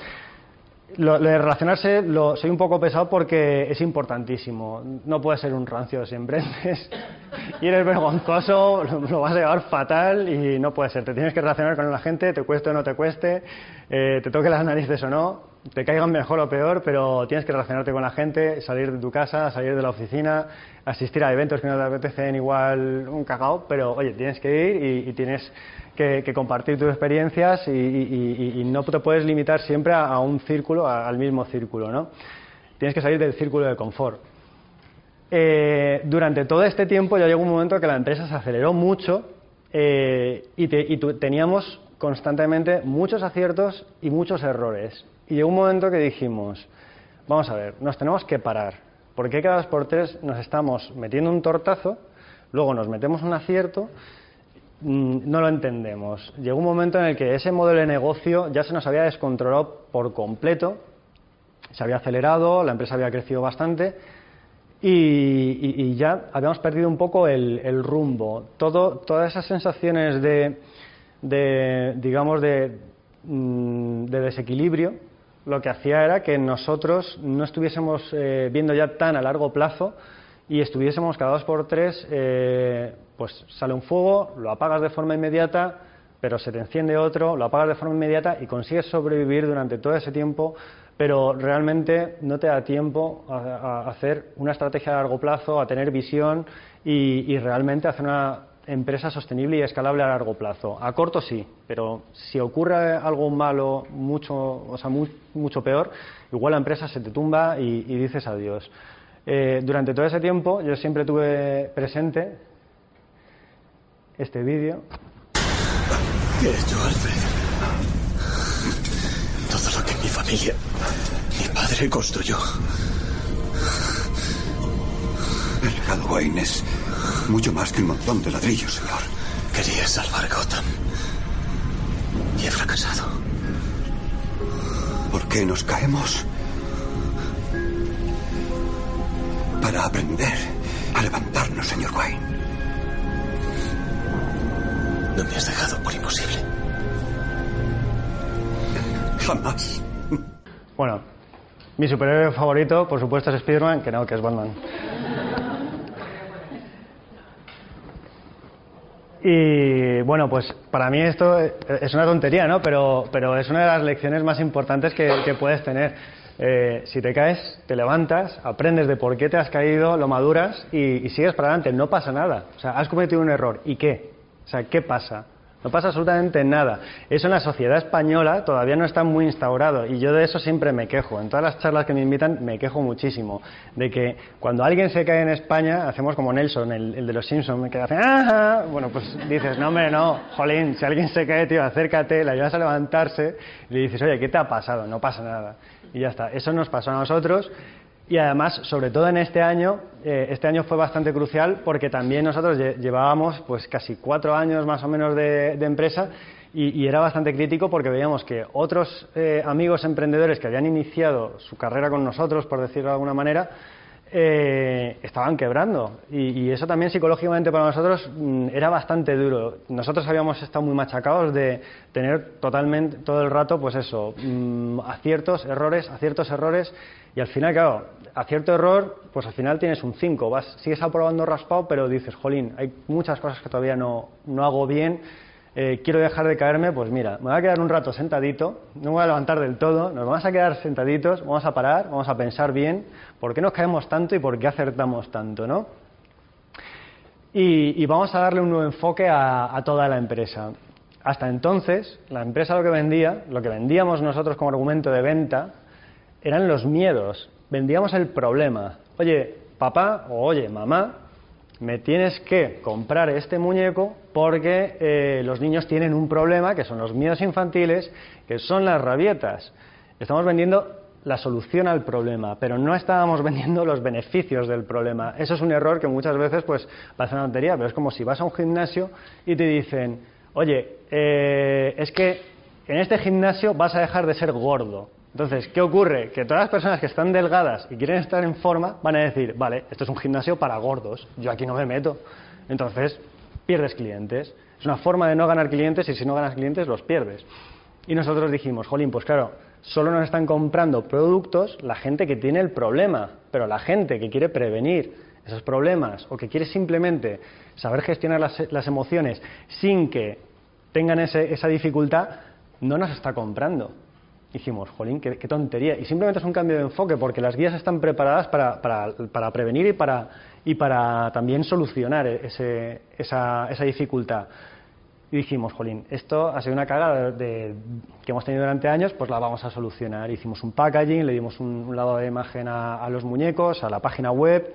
lo, de relacionarse lo, soy un poco pesado porque es importantísimo. No puedes ser un rancio si emprendes y eres vergonzoso, lo, vas a llevar fatal y no puede ser. Te tienes que relacionar con la gente, te cueste o no te cueste, eh, te toque las narices o no, te caigan mejor o peor, pero tienes que relacionarte con la gente, salir de tu casa, salir de la oficina, asistir a eventos que no te apetecen igual un cagao, pero oye, tienes que ir y tienes que, compartir tus experiencias y, no te puedes limitar siempre a, un círculo, al mismo círculo, ¿no? Tienes que salir del círculo de confort. Eh, durante todo este tiempo ya llegó un momento que la empresa se aceleró mucho eh, y, teníamos constantemente muchos aciertos y muchos errores. Y llegó un momento que dijimos, vamos a ver, nos tenemos que parar, porque cada dos por tres nos estamos metiendo un tortazo, luego nos metemos un acierto Mm, no lo entendemos. Llegó un momento en el que ese modelo de negocio ya se nos había descontrolado por completo, se había acelerado, la empresa había crecido bastante y, ya habíamos perdido un poco el, rumbo. todas esas sensaciones de, digamos, mm, de, desequilibrio, lo que hacía era que nosotros no estuviésemos eh, viendo ya tan a largo plazo y estuviésemos cada dos por tres eh, pues sale un fuego, lo apagas de forma inmediata, pero se te enciende otro, lo apagas de forma inmediata y consigues sobrevivir durante todo ese tiempo, pero realmente no te da tiempo a, hacer una estrategia a largo plazo, a tener visión y, realmente hacer una empresa sostenible y escalable a largo plazo. A corto sí, pero si ocurre algo malo, mucho, o sea, mucho peor, igual la empresa se te tumba y, dices adiós. Eh, durante todo ese tiempo yo siempre tuve presente este vídeo. ¿Qué he hecho, Alfred? Todo lo que mi familia, mi padre construyó. El Wayne es mucho más que un montón de ladrillos, señor. Quería salvar Gotham. Y he fracasado. ¿Por qué nos caemos? Para aprender a levantarnos, señor Wayne. No me has dejado por imposible. Jamás. Bueno, mi superhéroe favorito, por supuesto, es Spider-Man, que no, que es Batman. Y bueno, pues para mí esto es una tontería, ¿no? Pero, pero es una de las lecciones más importantes que, puedes tener. Eh, si te caes, te levantas, aprendes de por qué te has caído, lo maduras y, y, sigues para adelante. No pasa nada. O sea, has cometido un error. ¿Y qué? O sea, ¿qué pasa? No pasa absolutamente nada. Eso en la sociedad española todavía no está muy instaurado y yo de eso siempre me quejo. En todas las charlas que me invitan me quejo muchísimo de que cuando alguien se cae en España hacemos como Nelson, el, de los Simpsons, que hace ¡ajá! Bueno, pues dices, no hombre, no, jolín, si alguien se cae, tío, acércate, la ayudas a levantarse y le dices, oye, ¿qué te ha pasado? No pasa nada. Y ya está. Eso nos pasó a nosotros y además, sobre todo en este año, eh, este año fue bastante crucial porque también nosotros llevábamos pues casi cuatro años más o menos de, empresa y, era bastante crítico porque veíamos que otros eh, amigos emprendedores que habían iniciado su carrera con nosotros, por decirlo de alguna manera, eh, estaban quebrando. Y, eso también psicológicamente para nosotros mm, era bastante duro. Nosotros habíamos estado muy machacados de tener totalmente todo el rato, pues eso, mm, aciertos, errores, aciertos, errores. Y al final, claro, acierto, error, pues al final tienes un 5. Vas, sigues aprobando raspado, pero dices, jolín, hay muchas cosas que todavía no, no hago bien eh, quiero dejar de caerme, pues mira, me voy a quedar un rato sentadito, no me voy a levantar del todo, nos vamos a quedar sentaditos, vamos a parar, vamos a pensar bien por qué nos caemos tanto y por qué acertamos tanto, ¿no? Y, vamos a darle un nuevo enfoque a, toda la empresa. Hasta entonces, la empresa lo que vendía, lo que vendíamos nosotros como argumento de venta, eran los miedos, vendíamos el problema. Oye, papá o oye, mamá, me tienes que comprar este muñeco porque eh, los niños tienen un problema, que son los miedos infantiles, que son las rabietas. Estamos vendiendo la solución al problema, pero no estábamos vendiendo los beneficios del problema. Eso es un error que muchas veces pues pasa una tontería, pero es como si vas a un gimnasio y te dicen, oye, eh, es que en este gimnasio vas a dejar de ser gordo. Entonces, ¿qué ocurre? Que todas las personas que están delgadas y quieren estar en forma van a decir, vale, esto es un gimnasio para gordos, yo aquí no me meto. Entonces, pierdes clientes. Es una forma de no ganar clientes y si no ganas clientes los pierdes. Y nosotros dijimos, jolín, pues claro, solo nos están comprando productos la gente que tiene el problema, pero la gente que quiere prevenir esos problemas o que quiere simplemente saber gestionar las, emociones sin que tengan esa dificultad, no nos está comprando dijimos, jolín, qué, tontería. Y simplemente es un cambio de enfoque, porque las guías están preparadas para, para, para prevenir y para, y para también solucionar ese, esa, esa, dificultad. Y dijimos, jolín, esto ha sido una cagada de, que hemos tenido durante años, pues la vamos a solucionar. Hicimos un packaging, le dimos un, un lado de imagen a, a los muñecos, a la página web,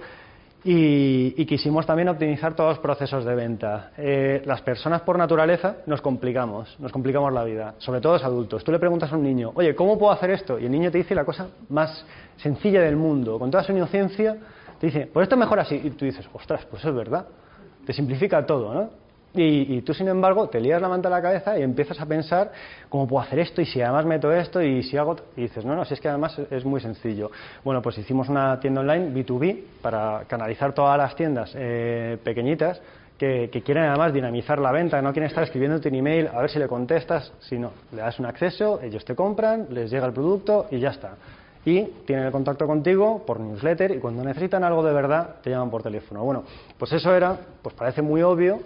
y, quisimos también optimizar todos los procesos de venta. Eh, las personas por naturaleza nos complicamos, nos complicamos la vida, sobre todo los adultos. Tú le preguntas a un niño, oye, ¿cómo puedo hacer esto? Y el niño te dice la cosa más sencilla del mundo, con toda su inocencia, te dice, pues esto es mejor así. Y tú dices, ostras, pues eso es verdad. Te simplifica todo, ¿no? Y, tú, sin embargo, te lías la manta a la cabeza y empiezas a pensar cómo puedo hacer esto y si además meto esto y si hago... Y dices, no, no, si es que además es muy sencillo. Bueno, pues hicimos una tienda online B2B para canalizar todas las tiendas eh, pequeñitas que, quieren además dinamizar la venta, no quieren estar escribiéndote un email a ver si le contestas, sino le das un acceso, ellos te compran, les llega el producto y ya está. Y tienen el contacto contigo por newsletter y cuando necesitan algo de verdad te llaman por teléfono. Bueno, pues eso era, pues parece muy obvio,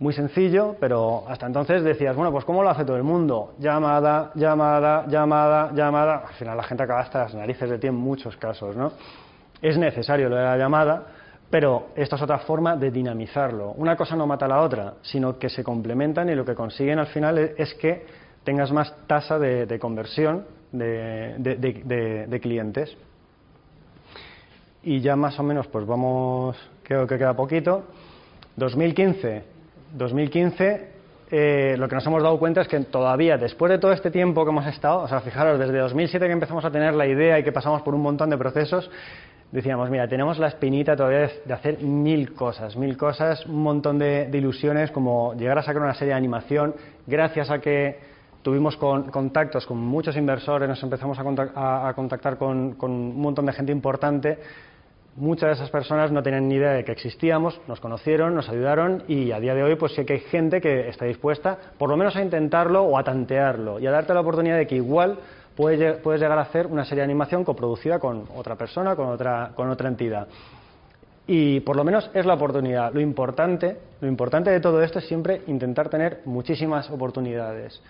muy sencillo, pero hasta entonces decías, bueno, pues ¿cómo lo hace todo el mundo? Llamada, llamada, llamada, llamada. Al final la gente acaba hasta las narices de ti en muchos casos, ¿no? Es necesario lo de la llamada, pero esta es otra forma de dinamizarlo. Una cosa no mata a la otra, sino que se complementan y lo que consiguen al final es que tengas más tasa de, conversión de, de, clientes. Y ya más o menos, pues vamos, creo que queda poquito. 2015 2015 eh, lo que nos hemos dado cuenta es que todavía, después de todo este tiempo que hemos estado, o sea, fijaros, desde 2007 que empezamos a tener la idea y que pasamos por un montón de procesos, decíamos, mira, tenemos la espinita todavía de hacer mil cosas, mil cosas, un montón de, ilusiones, como llegar a sacar una serie de animación, gracias a que tuvimos contactos con muchos inversores, nos empezamos a, contactar con, con un montón de gente importante, Muchas de esas personas no tenían ni idea de que existíamos, nos conocieron, nos ayudaron y a día de hoy pues sí que hay gente que está dispuesta por lo menos a intentarlo o a tantearlo y a darte la oportunidad de que igual puedes, puedes llegar a hacer una serie de animación coproducida con otra persona, con otra, con otra entidad. Y por lo menos es la oportunidad. Lo importante, lo importante de todo esto es siempre intentar tener muchísimas oportunidades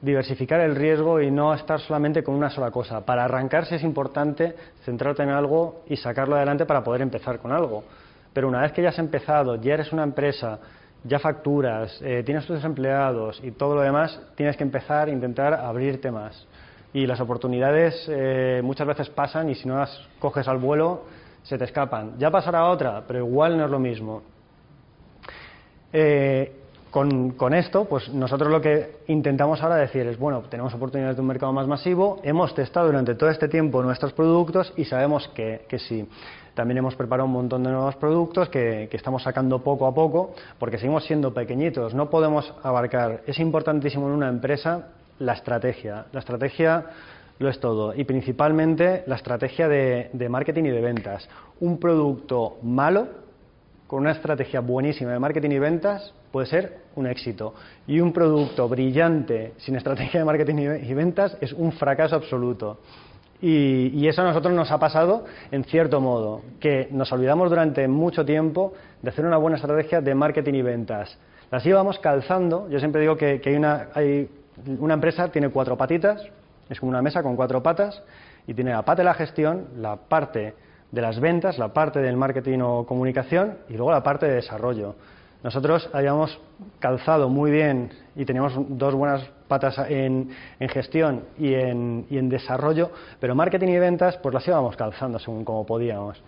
diversificar el riesgo y no estar solamente con una sola cosa. Para arrancarse es importante centrarte en algo y sacarlo adelante para poder empezar con algo. Pero una vez que ya has empezado, ya eres una empresa ya facturas, eh, tienes tus empleados y todo lo demás, tienes que empezar a intentar abrirte más. Y las oportunidades eh, muchas veces pasan y si no las coges al vuelo, se te escapan. Ya pasará otra, pero igual no es lo mismo. Eh, con, esto, pues nosotros lo que intentamos ahora decir es, bueno, tenemos oportunidades de un mercado más masivo, hemos testado durante todo este tiempo nuestros productos y sabemos que, sí. También hemos preparado un montón de nuevos productos que, que, estamos sacando poco a poco, porque seguimos siendo pequeñitos, no podemos abarcar. Es importantísimo en una empresa la estrategia. La estrategia lo es todo. Y principalmente la estrategia de, de marketing y de ventas. Un producto malo con una estrategia buenísima de marketing y ventas puede ser un éxito. Y un producto brillante sin estrategia de marketing y ventas es un fracaso absoluto. Y, eso a nosotros nos ha pasado en cierto modo, que nos olvidamos durante mucho tiempo de hacer una buena estrategia de marketing y ventas. Las íbamos calzando, yo siempre digo que, hay, una, empresa, tiene cuatro patitas, es como una mesa con cuatro patas, y tiene la pata de la gestión, la parte de las ventas, la parte del marketing o comunicación y luego la parte de desarrollo. Nosotros habíamos calzado muy bien y teníamos dos buenas patas en, en gestión y en, y en, desarrollo, pero marketing y ventas pues las íbamos calzando según como podíamos.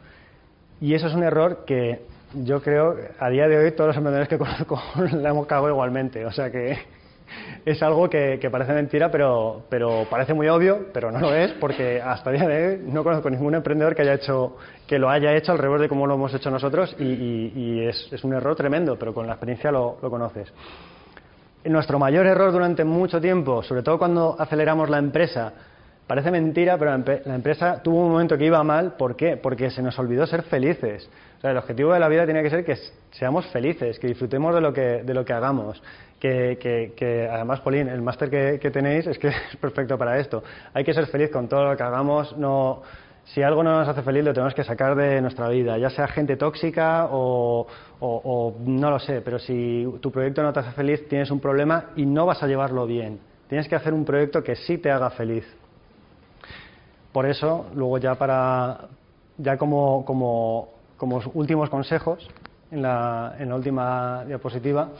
Y eso es un error que yo creo a día de hoy todos los emprendedores que conozco la hemos cagado igualmente. O sea que es algo que, parece mentira, pero, pero, parece muy obvio, pero no lo es, porque hasta el día de hoy no conozco ningún emprendedor que, haya hecho, que lo haya hecho al revés de como lo hemos hecho nosotros y, es, un error tremendo, pero con la experiencia lo, lo conoces. Nuestro mayor error durante mucho tiempo, sobre todo cuando aceleramos la empresa, parece mentira, pero la empresa tuvo un momento que iba mal. ¿Por qué? Porque se nos olvidó ser felices. O sea, el objetivo de la vida tiene que ser que seamos felices, que disfrutemos de lo que, de lo que hagamos. Que, además, Polín, el máster que, que, tenéis es que es perfecto para esto. Hay que ser feliz con todo lo que hagamos. No, si algo no nos hace feliz, lo tenemos que sacar de nuestra vida, ya sea gente tóxica o, o, o no lo sé, pero si tu proyecto no te hace feliz, tienes un problema y no vas a llevarlo bien. Tienes que hacer un proyecto que sí te haga feliz. Por eso, luego ya para ya como, como, como últimos consejos en la, en la última diapositiva,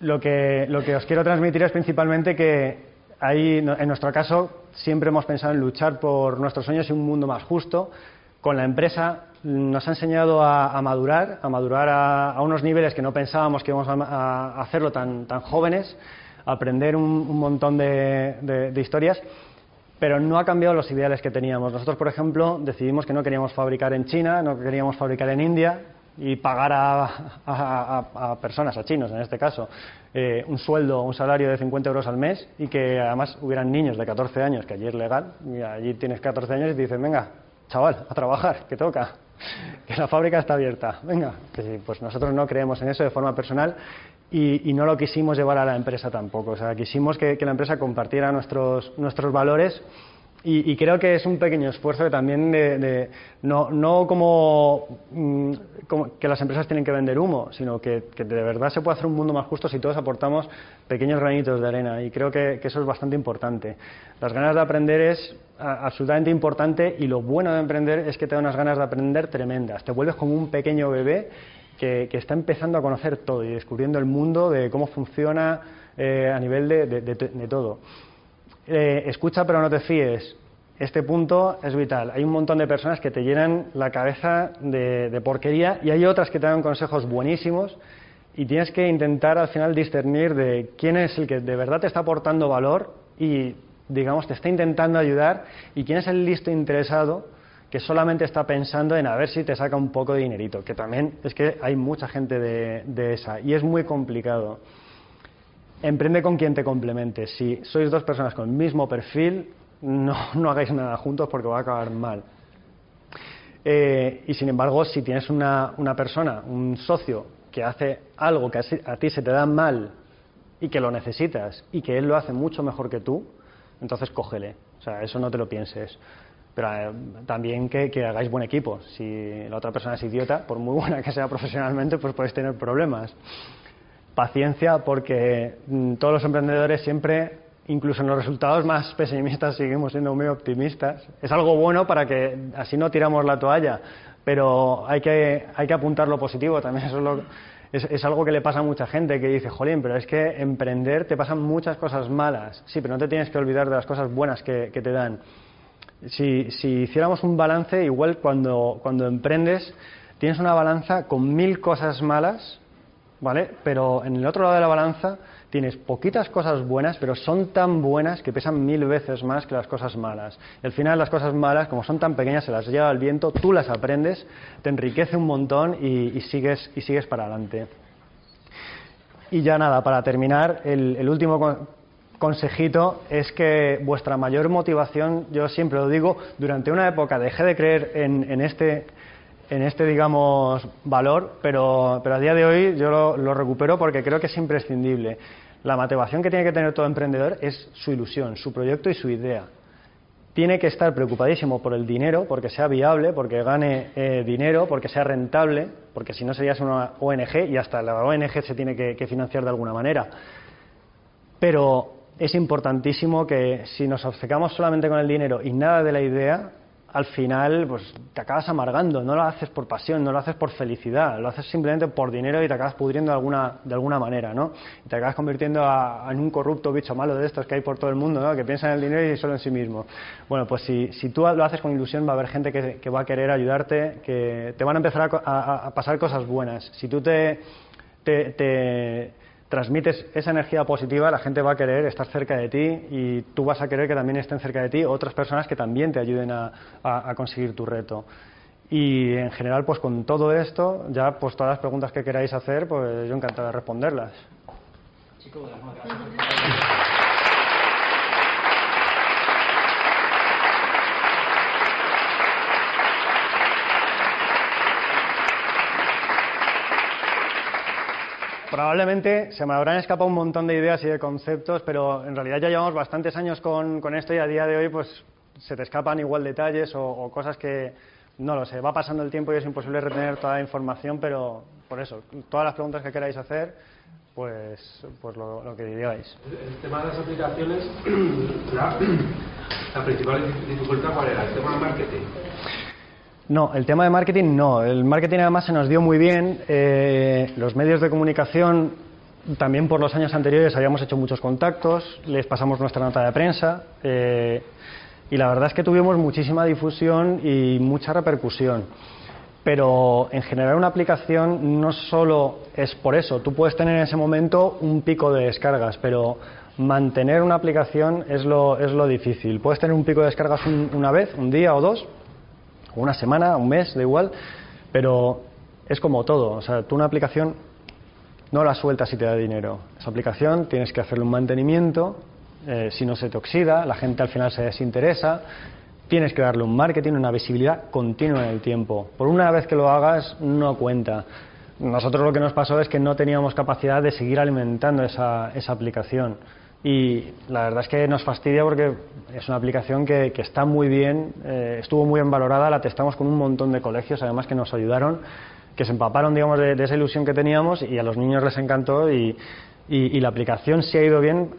lo que, lo que os quiero transmitir es principalmente que ahí, en nuestro caso, siempre hemos pensado en luchar por nuestros sueños y un mundo más justo. Con la empresa nos ha enseñado a, madurar, a madurar a, unos niveles que no pensábamos que íbamos a, hacerlo tan, tan jóvenes, a aprender un, montón de, de historias pero no ha cambiado los ideales que teníamos. Nosotros, por ejemplo, decidimos que no queríamos fabricar en China, no queríamos fabricar en India y pagar a, personas, a chinos en este caso, eh, un sueldo, un salario de 50 euros al mes y que además hubieran niños de 14 años, que allí es legal, y allí tienes 14 años y te dicen, venga, chaval, a trabajar, que toca, que la fábrica está abierta, venga. Pues nosotros no creemos en eso de forma personal y, y, no lo quisimos llevar a la empresa tampoco. O sea, quisimos que, que la empresa compartiera nuestros, nuestros valores y, y, creo que es un pequeño esfuerzo también de, de no, no como, mmm, como, que las empresas tienen que vender humo, sino que, de verdad se puede hacer un mundo más justo si todos aportamos pequeños granitos de arena. Y creo que, eso es bastante importante. Las ganas de aprender es absolutamente importante y lo bueno de emprender es que te da unas ganas de aprender tremendas. Te vuelves como un pequeño bebé que, que está empezando a conocer todo y descubriendo el mundo de cómo funciona eh, a nivel de, de, de todo eh, escucha pero no te fíes. Este punto es vital. Hay un montón de personas que te llenan la cabeza de, porquería y hay otras que te dan consejos buenísimos y tienes que intentar al final discernir de quién es el que de verdad te está aportando valor y, digamos, te está intentando ayudar y quién es el listo interesado que solamente está pensando en a ver si te saca un poco de dinerito, que también es que hay mucha gente de esa y es muy complicado. Emprende con quien te complemente. Si sois dos personas con el mismo perfil, no, no hagáis nada juntos porque va a acabar mal. Eh, y sin embargo, si tienes una, una, persona, un socio, que hace algo que a, ti se te da mal y que lo necesitas y que él lo hace mucho mejor que tú, entonces cógele. O sea, eso no te lo pienses. Pero eh, también que, que, hagáis buen equipo. Si la otra persona es idiota, por muy buena que sea profesionalmente, pues podéis tener problemas paciencia porque mm, todos los emprendedores siempre, incluso en los resultados más pesimistas, seguimos siendo muy optimistas. Es algo bueno para que así no tiramos la toalla, pero hay que, hay que apuntar lo positivo también. Eso es lo, es, algo que le pasa a mucha gente que dice, jolín, pero es que emprender te pasan muchas cosas malas. Sí, pero no te tienes que olvidar de las cosas buenas que, te dan. Si, si, hiciéramos un balance, igual cuando, cuando emprendes, tienes una balanza con mil cosas malas, ¿vale? Pero en el otro lado de la balanza tienes poquitas cosas buenas, pero son tan buenas que pesan mil veces más que las cosas malas. Y al final las cosas malas, como son tan pequeñas, se las lleva el viento, tú las aprendes, te enriquece un montón y, sigues, y sigues para adelante. Y ya nada, para terminar, el, último consejito es que vuestra mayor motivación, yo siempre lo digo, durante una época dejé de creer en, este en este, digamos, valor, pero, pero a día de hoy yo lo, recupero porque creo que es imprescindible. La motivación que tiene que tener todo emprendedor es su ilusión, su proyecto y su idea. Tiene que estar preocupadísimo por el dinero, porque sea viable, porque gane eh, dinero, porque sea rentable, porque si no serías una ONG y hasta la ONG se tiene que financiar de alguna manera. Pero es importantísimo que si nos obcecamos solamente con el dinero y nada de la idea, al final pues te acabas amargando, no lo haces por pasión, no lo haces por felicidad, lo haces simplemente por dinero y te acabas pudriendo de alguna, de alguna manera, ¿no? Y te acabas convirtiendo en un corrupto bicho malo de estos que hay por todo el mundo, ¿no? Que piensa en el dinero y solo en sí mismo. Bueno, pues si, si tú lo haces con ilusión va a haber gente que, va a querer ayudarte, que te van a empezar a, pasar cosas buenas. Si tú te transmites esa energía positiva, la gente va a querer estar cerca de ti y tú vas a querer que también estén cerca de ti otras personas que también te ayuden a, conseguir tu reto. Y en general, pues con todo esto, ya pues todas las preguntas que queráis hacer, pues yo encantado de responderlas. Probablemente se me habrán escapado un montón de ideas y de conceptos, pero en realidad ya llevamos bastantes años con, esto y a día de hoy pues se te escapan igual detalles o, cosas que, no lo sé, va pasando el tiempo y es imposible retener toda la información, pero por eso, todas las preguntas que queráis hacer, pues, pues lo, que digáis. El tema de las aplicaciones, la, la principal dificultad cuál era, el tema de marketing. No, el tema de marketing no. El marketing además se nos dio muy bien. Eh, los medios de comunicación, también por los años anteriores habíamos hecho muchos contactos, les pasamos nuestra nota de prensa eh, y la verdad es que tuvimos muchísima difusión y mucha repercusión. Pero en general una aplicación no solo es por eso. Tú puedes tener en ese momento un pico de descargas, pero mantener una aplicación es lo, es lo difícil. Puedes tener un pico de descargas una vez, un día o dos, una semana, un mes, da igual, pero es como todo. O sea, tú una aplicación no la sueltas y te da dinero. Esa aplicación tienes que hacerle un mantenimiento, eh, si no se te oxida, la gente al final se desinteresa, tienes que darle un marketing, una visibilidad continua en el tiempo. Por una vez que lo hagas, no cuenta. Nosotros lo que nos pasó es que no teníamos capacidad de seguir alimentando esa, esa aplicación. Y la verdad es que nos fastidia porque es una aplicación que, está muy bien, eh, estuvo muy bien valorada, la testamos con un montón de colegios, además que nos ayudaron, que se empaparon, digamos, de, esa ilusión que teníamos y a los niños les encantó y, la aplicación sí ha ido bien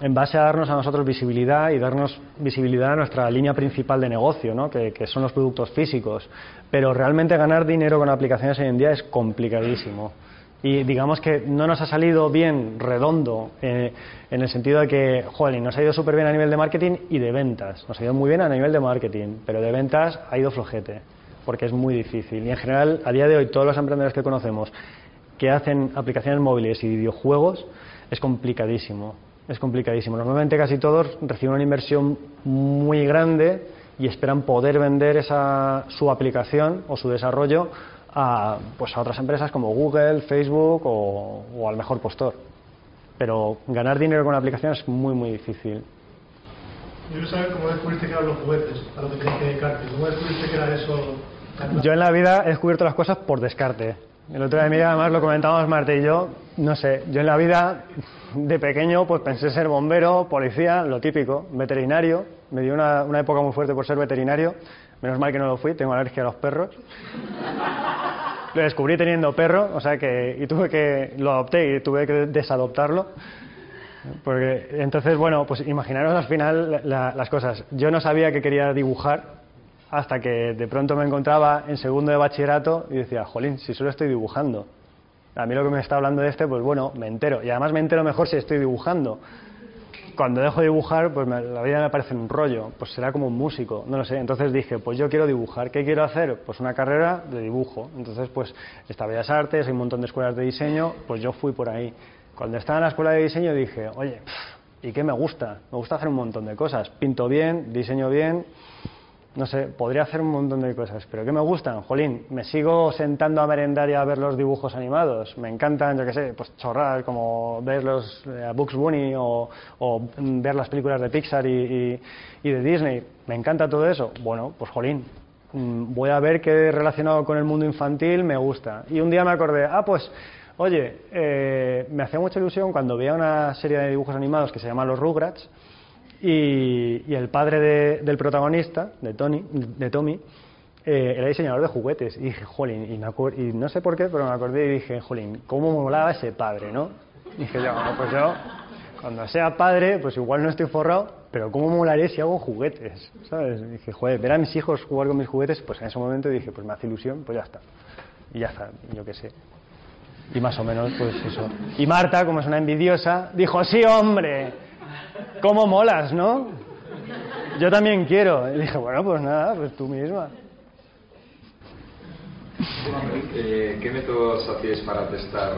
en base a darnos a nosotros visibilidad y darnos visibilidad a nuestra línea principal de negocio, ¿no? que, que son los productos físicos. Pero realmente ganar dinero con aplicaciones hoy en día es complicadísimo y digamos que no nos ha salido bien redondo eh, en el sentido de que, joder, nos ha ido súper bien a nivel de marketing y de ventas. Nos ha ido muy bien a nivel de marketing, pero de ventas ha ido flojete, porque es muy difícil. Y en general, a día de hoy, todos los emprendedores que conocemos que hacen aplicaciones móviles y videojuegos, es complicadísimo. Es complicadísimo. Normalmente casi todos reciben una inversión muy grande y esperan poder vender esa, su aplicación o su desarrollo a, pues a otras empresas como Google, Facebook o, al mejor postor. Pero ganar dinero con una aplicación es muy, muy difícil. Yo quiero saber cómo descubriste que eran los juguetes, a lo que tenías que dedicarte. ¿Cómo descubriste que era eso? Yo en la vida he descubierto las cosas por descarte. El otro día además lo comentábamos Marte y yo, no sé, yo en la vida de pequeño pues pensé ser bombero, policía, lo típico, veterinario, me dio una, una época muy fuerte por ser veterinario, menos mal que no lo fui, tengo alergia a los perros. Lo descubrí teniendo perro, o sea que, y tuve que, lo adopté y tuve que desadoptarlo. Porque, entonces, bueno, pues imaginaros al final las cosas. Yo no sabía que quería dibujar hasta que de pronto me encontraba en segundo de bachillerato y decía, jolín, si solo estoy dibujando. A mí lo que me está hablando de este, pues bueno, me entero. Y además me entero mejor si estoy dibujando. Cuando dejo de dibujar, pues me- la vida me parece un rollo. Pues será como un músico, no lo sé. Entonces dije, pues yo quiero dibujar. ¿Qué quiero hacer? Pues una carrera de dibujo. Entonces, pues está Bellas Artes, hay un montón de escuelas de diseño, pues yo fui por ahí. Cuando estaba en la escuela de diseño dije, oye, ¿y qué me gusta? Me gusta hacer un montón de cosas. Pinto bien, diseño bien, no sé, podría hacer un montón de cosas, pero ¿qué me gustan? Jolín, me sigo sentando a merendar y a ver los dibujos animados. Me encantan, yo qué sé, pues chorradas como ver los eh, Bugs Bunny o, o, ver las películas de Pixar y, y- y de Disney. Me encanta todo eso. Bueno, pues jolín, mm, voy a ver qué relacionado con el mundo infantil me gusta. Y un día me acordé, ah, pues, oye, eh, me hacía mucha ilusión cuando veía una serie de dibujos animados que se llama Los Rugrats y, y el padre de- del protagonista, de, Tony, de Tommy, eh, era diseñador de juguetes. Y dije, jolín, y, me y no sé por qué, pero me acordé y dije, jolín, ¿cómo molaba ese padre, no? Y dije, yo, pues yo, cuando sea padre, pues igual no estoy forrado, pero ¿cómo molaría si hago juguetes? ¿Sabes? Y dije, joder, ver a mis hijos jugar con mis juguetes, pues en ese momento dije, pues me hace ilusión, pues ya está. Y ya está, yo qué sé. Y más o menos, pues eso. Y Marta, como es una envidiosa, dijo, sí, hombre, ¿cómo molas, no? Yo también quiero. Y dije, bueno, pues nada, pues tú misma. Eh, ¿Qué métodos hacíais para testar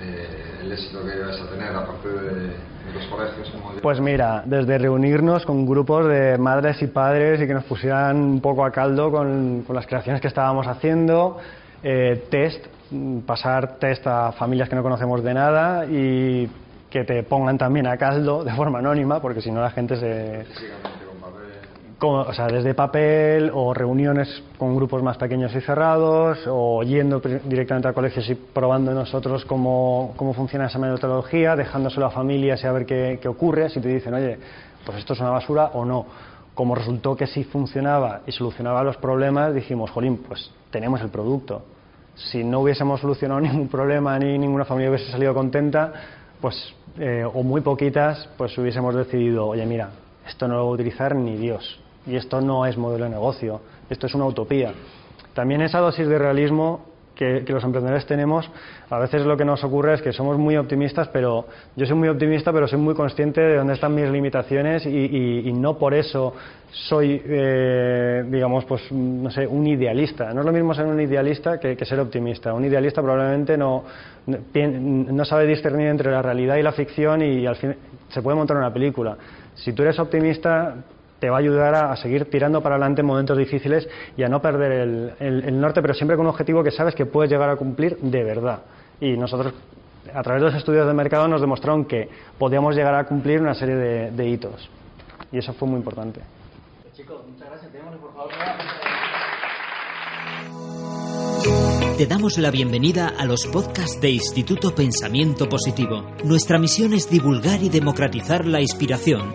eh, el éxito que ibas a tener, aparte de, de los colegios? Como Pues mira, desde reunirnos con grupos de madres y padres y que nos pusieran un poco a caldo con, con las creaciones que estábamos haciendo, eh, test, mm, pasar test a familias que no conocemos de nada y que te pongan también a caldo de forma anónima, porque si no la gente se, como- o sea, desde papel o reuniones con grupos más pequeños y cerrados o yendo directamente a colegios y probando nosotros cómo, cómo funciona esa metodología, dejándoselo a familias y a ver qué, qué ocurre, si te dicen, oye, pues esto es una basura o no. Como resultó que sí funcionaba y solucionaba los problemas, dijimos, jolín, pues tenemos el producto. Si no hubiésemos solucionado ningún problema ni ninguna familia hubiese salido contenta, pues, eh, o muy poquitas, pues hubiésemos decidido, oye, mira, esto no lo va a utilizar ni Dios. Y esto no es modelo de negocio, esto es una utopía. También esa dosis de realismo que, los emprendedores tenemos, a veces lo que nos ocurre es que somos muy optimistas, pero yo soy muy optimista, pero soy muy consciente de dónde están mis limitaciones y, y- y no por eso soy, eh, digamos, pues no sé, un idealista. No es lo mismo ser un idealista que, ser optimista. Un idealista probablemente no, no, no sabe discernir entre la realidad y la ficción y, al fin se puede montar una película. Si tú eres optimista, te va a ayudar a, a seguir tirando para adelante en momentos difíciles y a no perder el, el- el norte, pero siempre con un objetivo que sabes que puedes llegar a cumplir de verdad. Y nosotros, a través de los estudios de mercado, nos demostraron que podíamos llegar a cumplir una serie de, de hitos. Y eso fue muy importante. Te damos la bienvenida a los podcasts de Instituto Pensamiento Positivo. Nuestra misión es divulgar y democratizar la inspiración,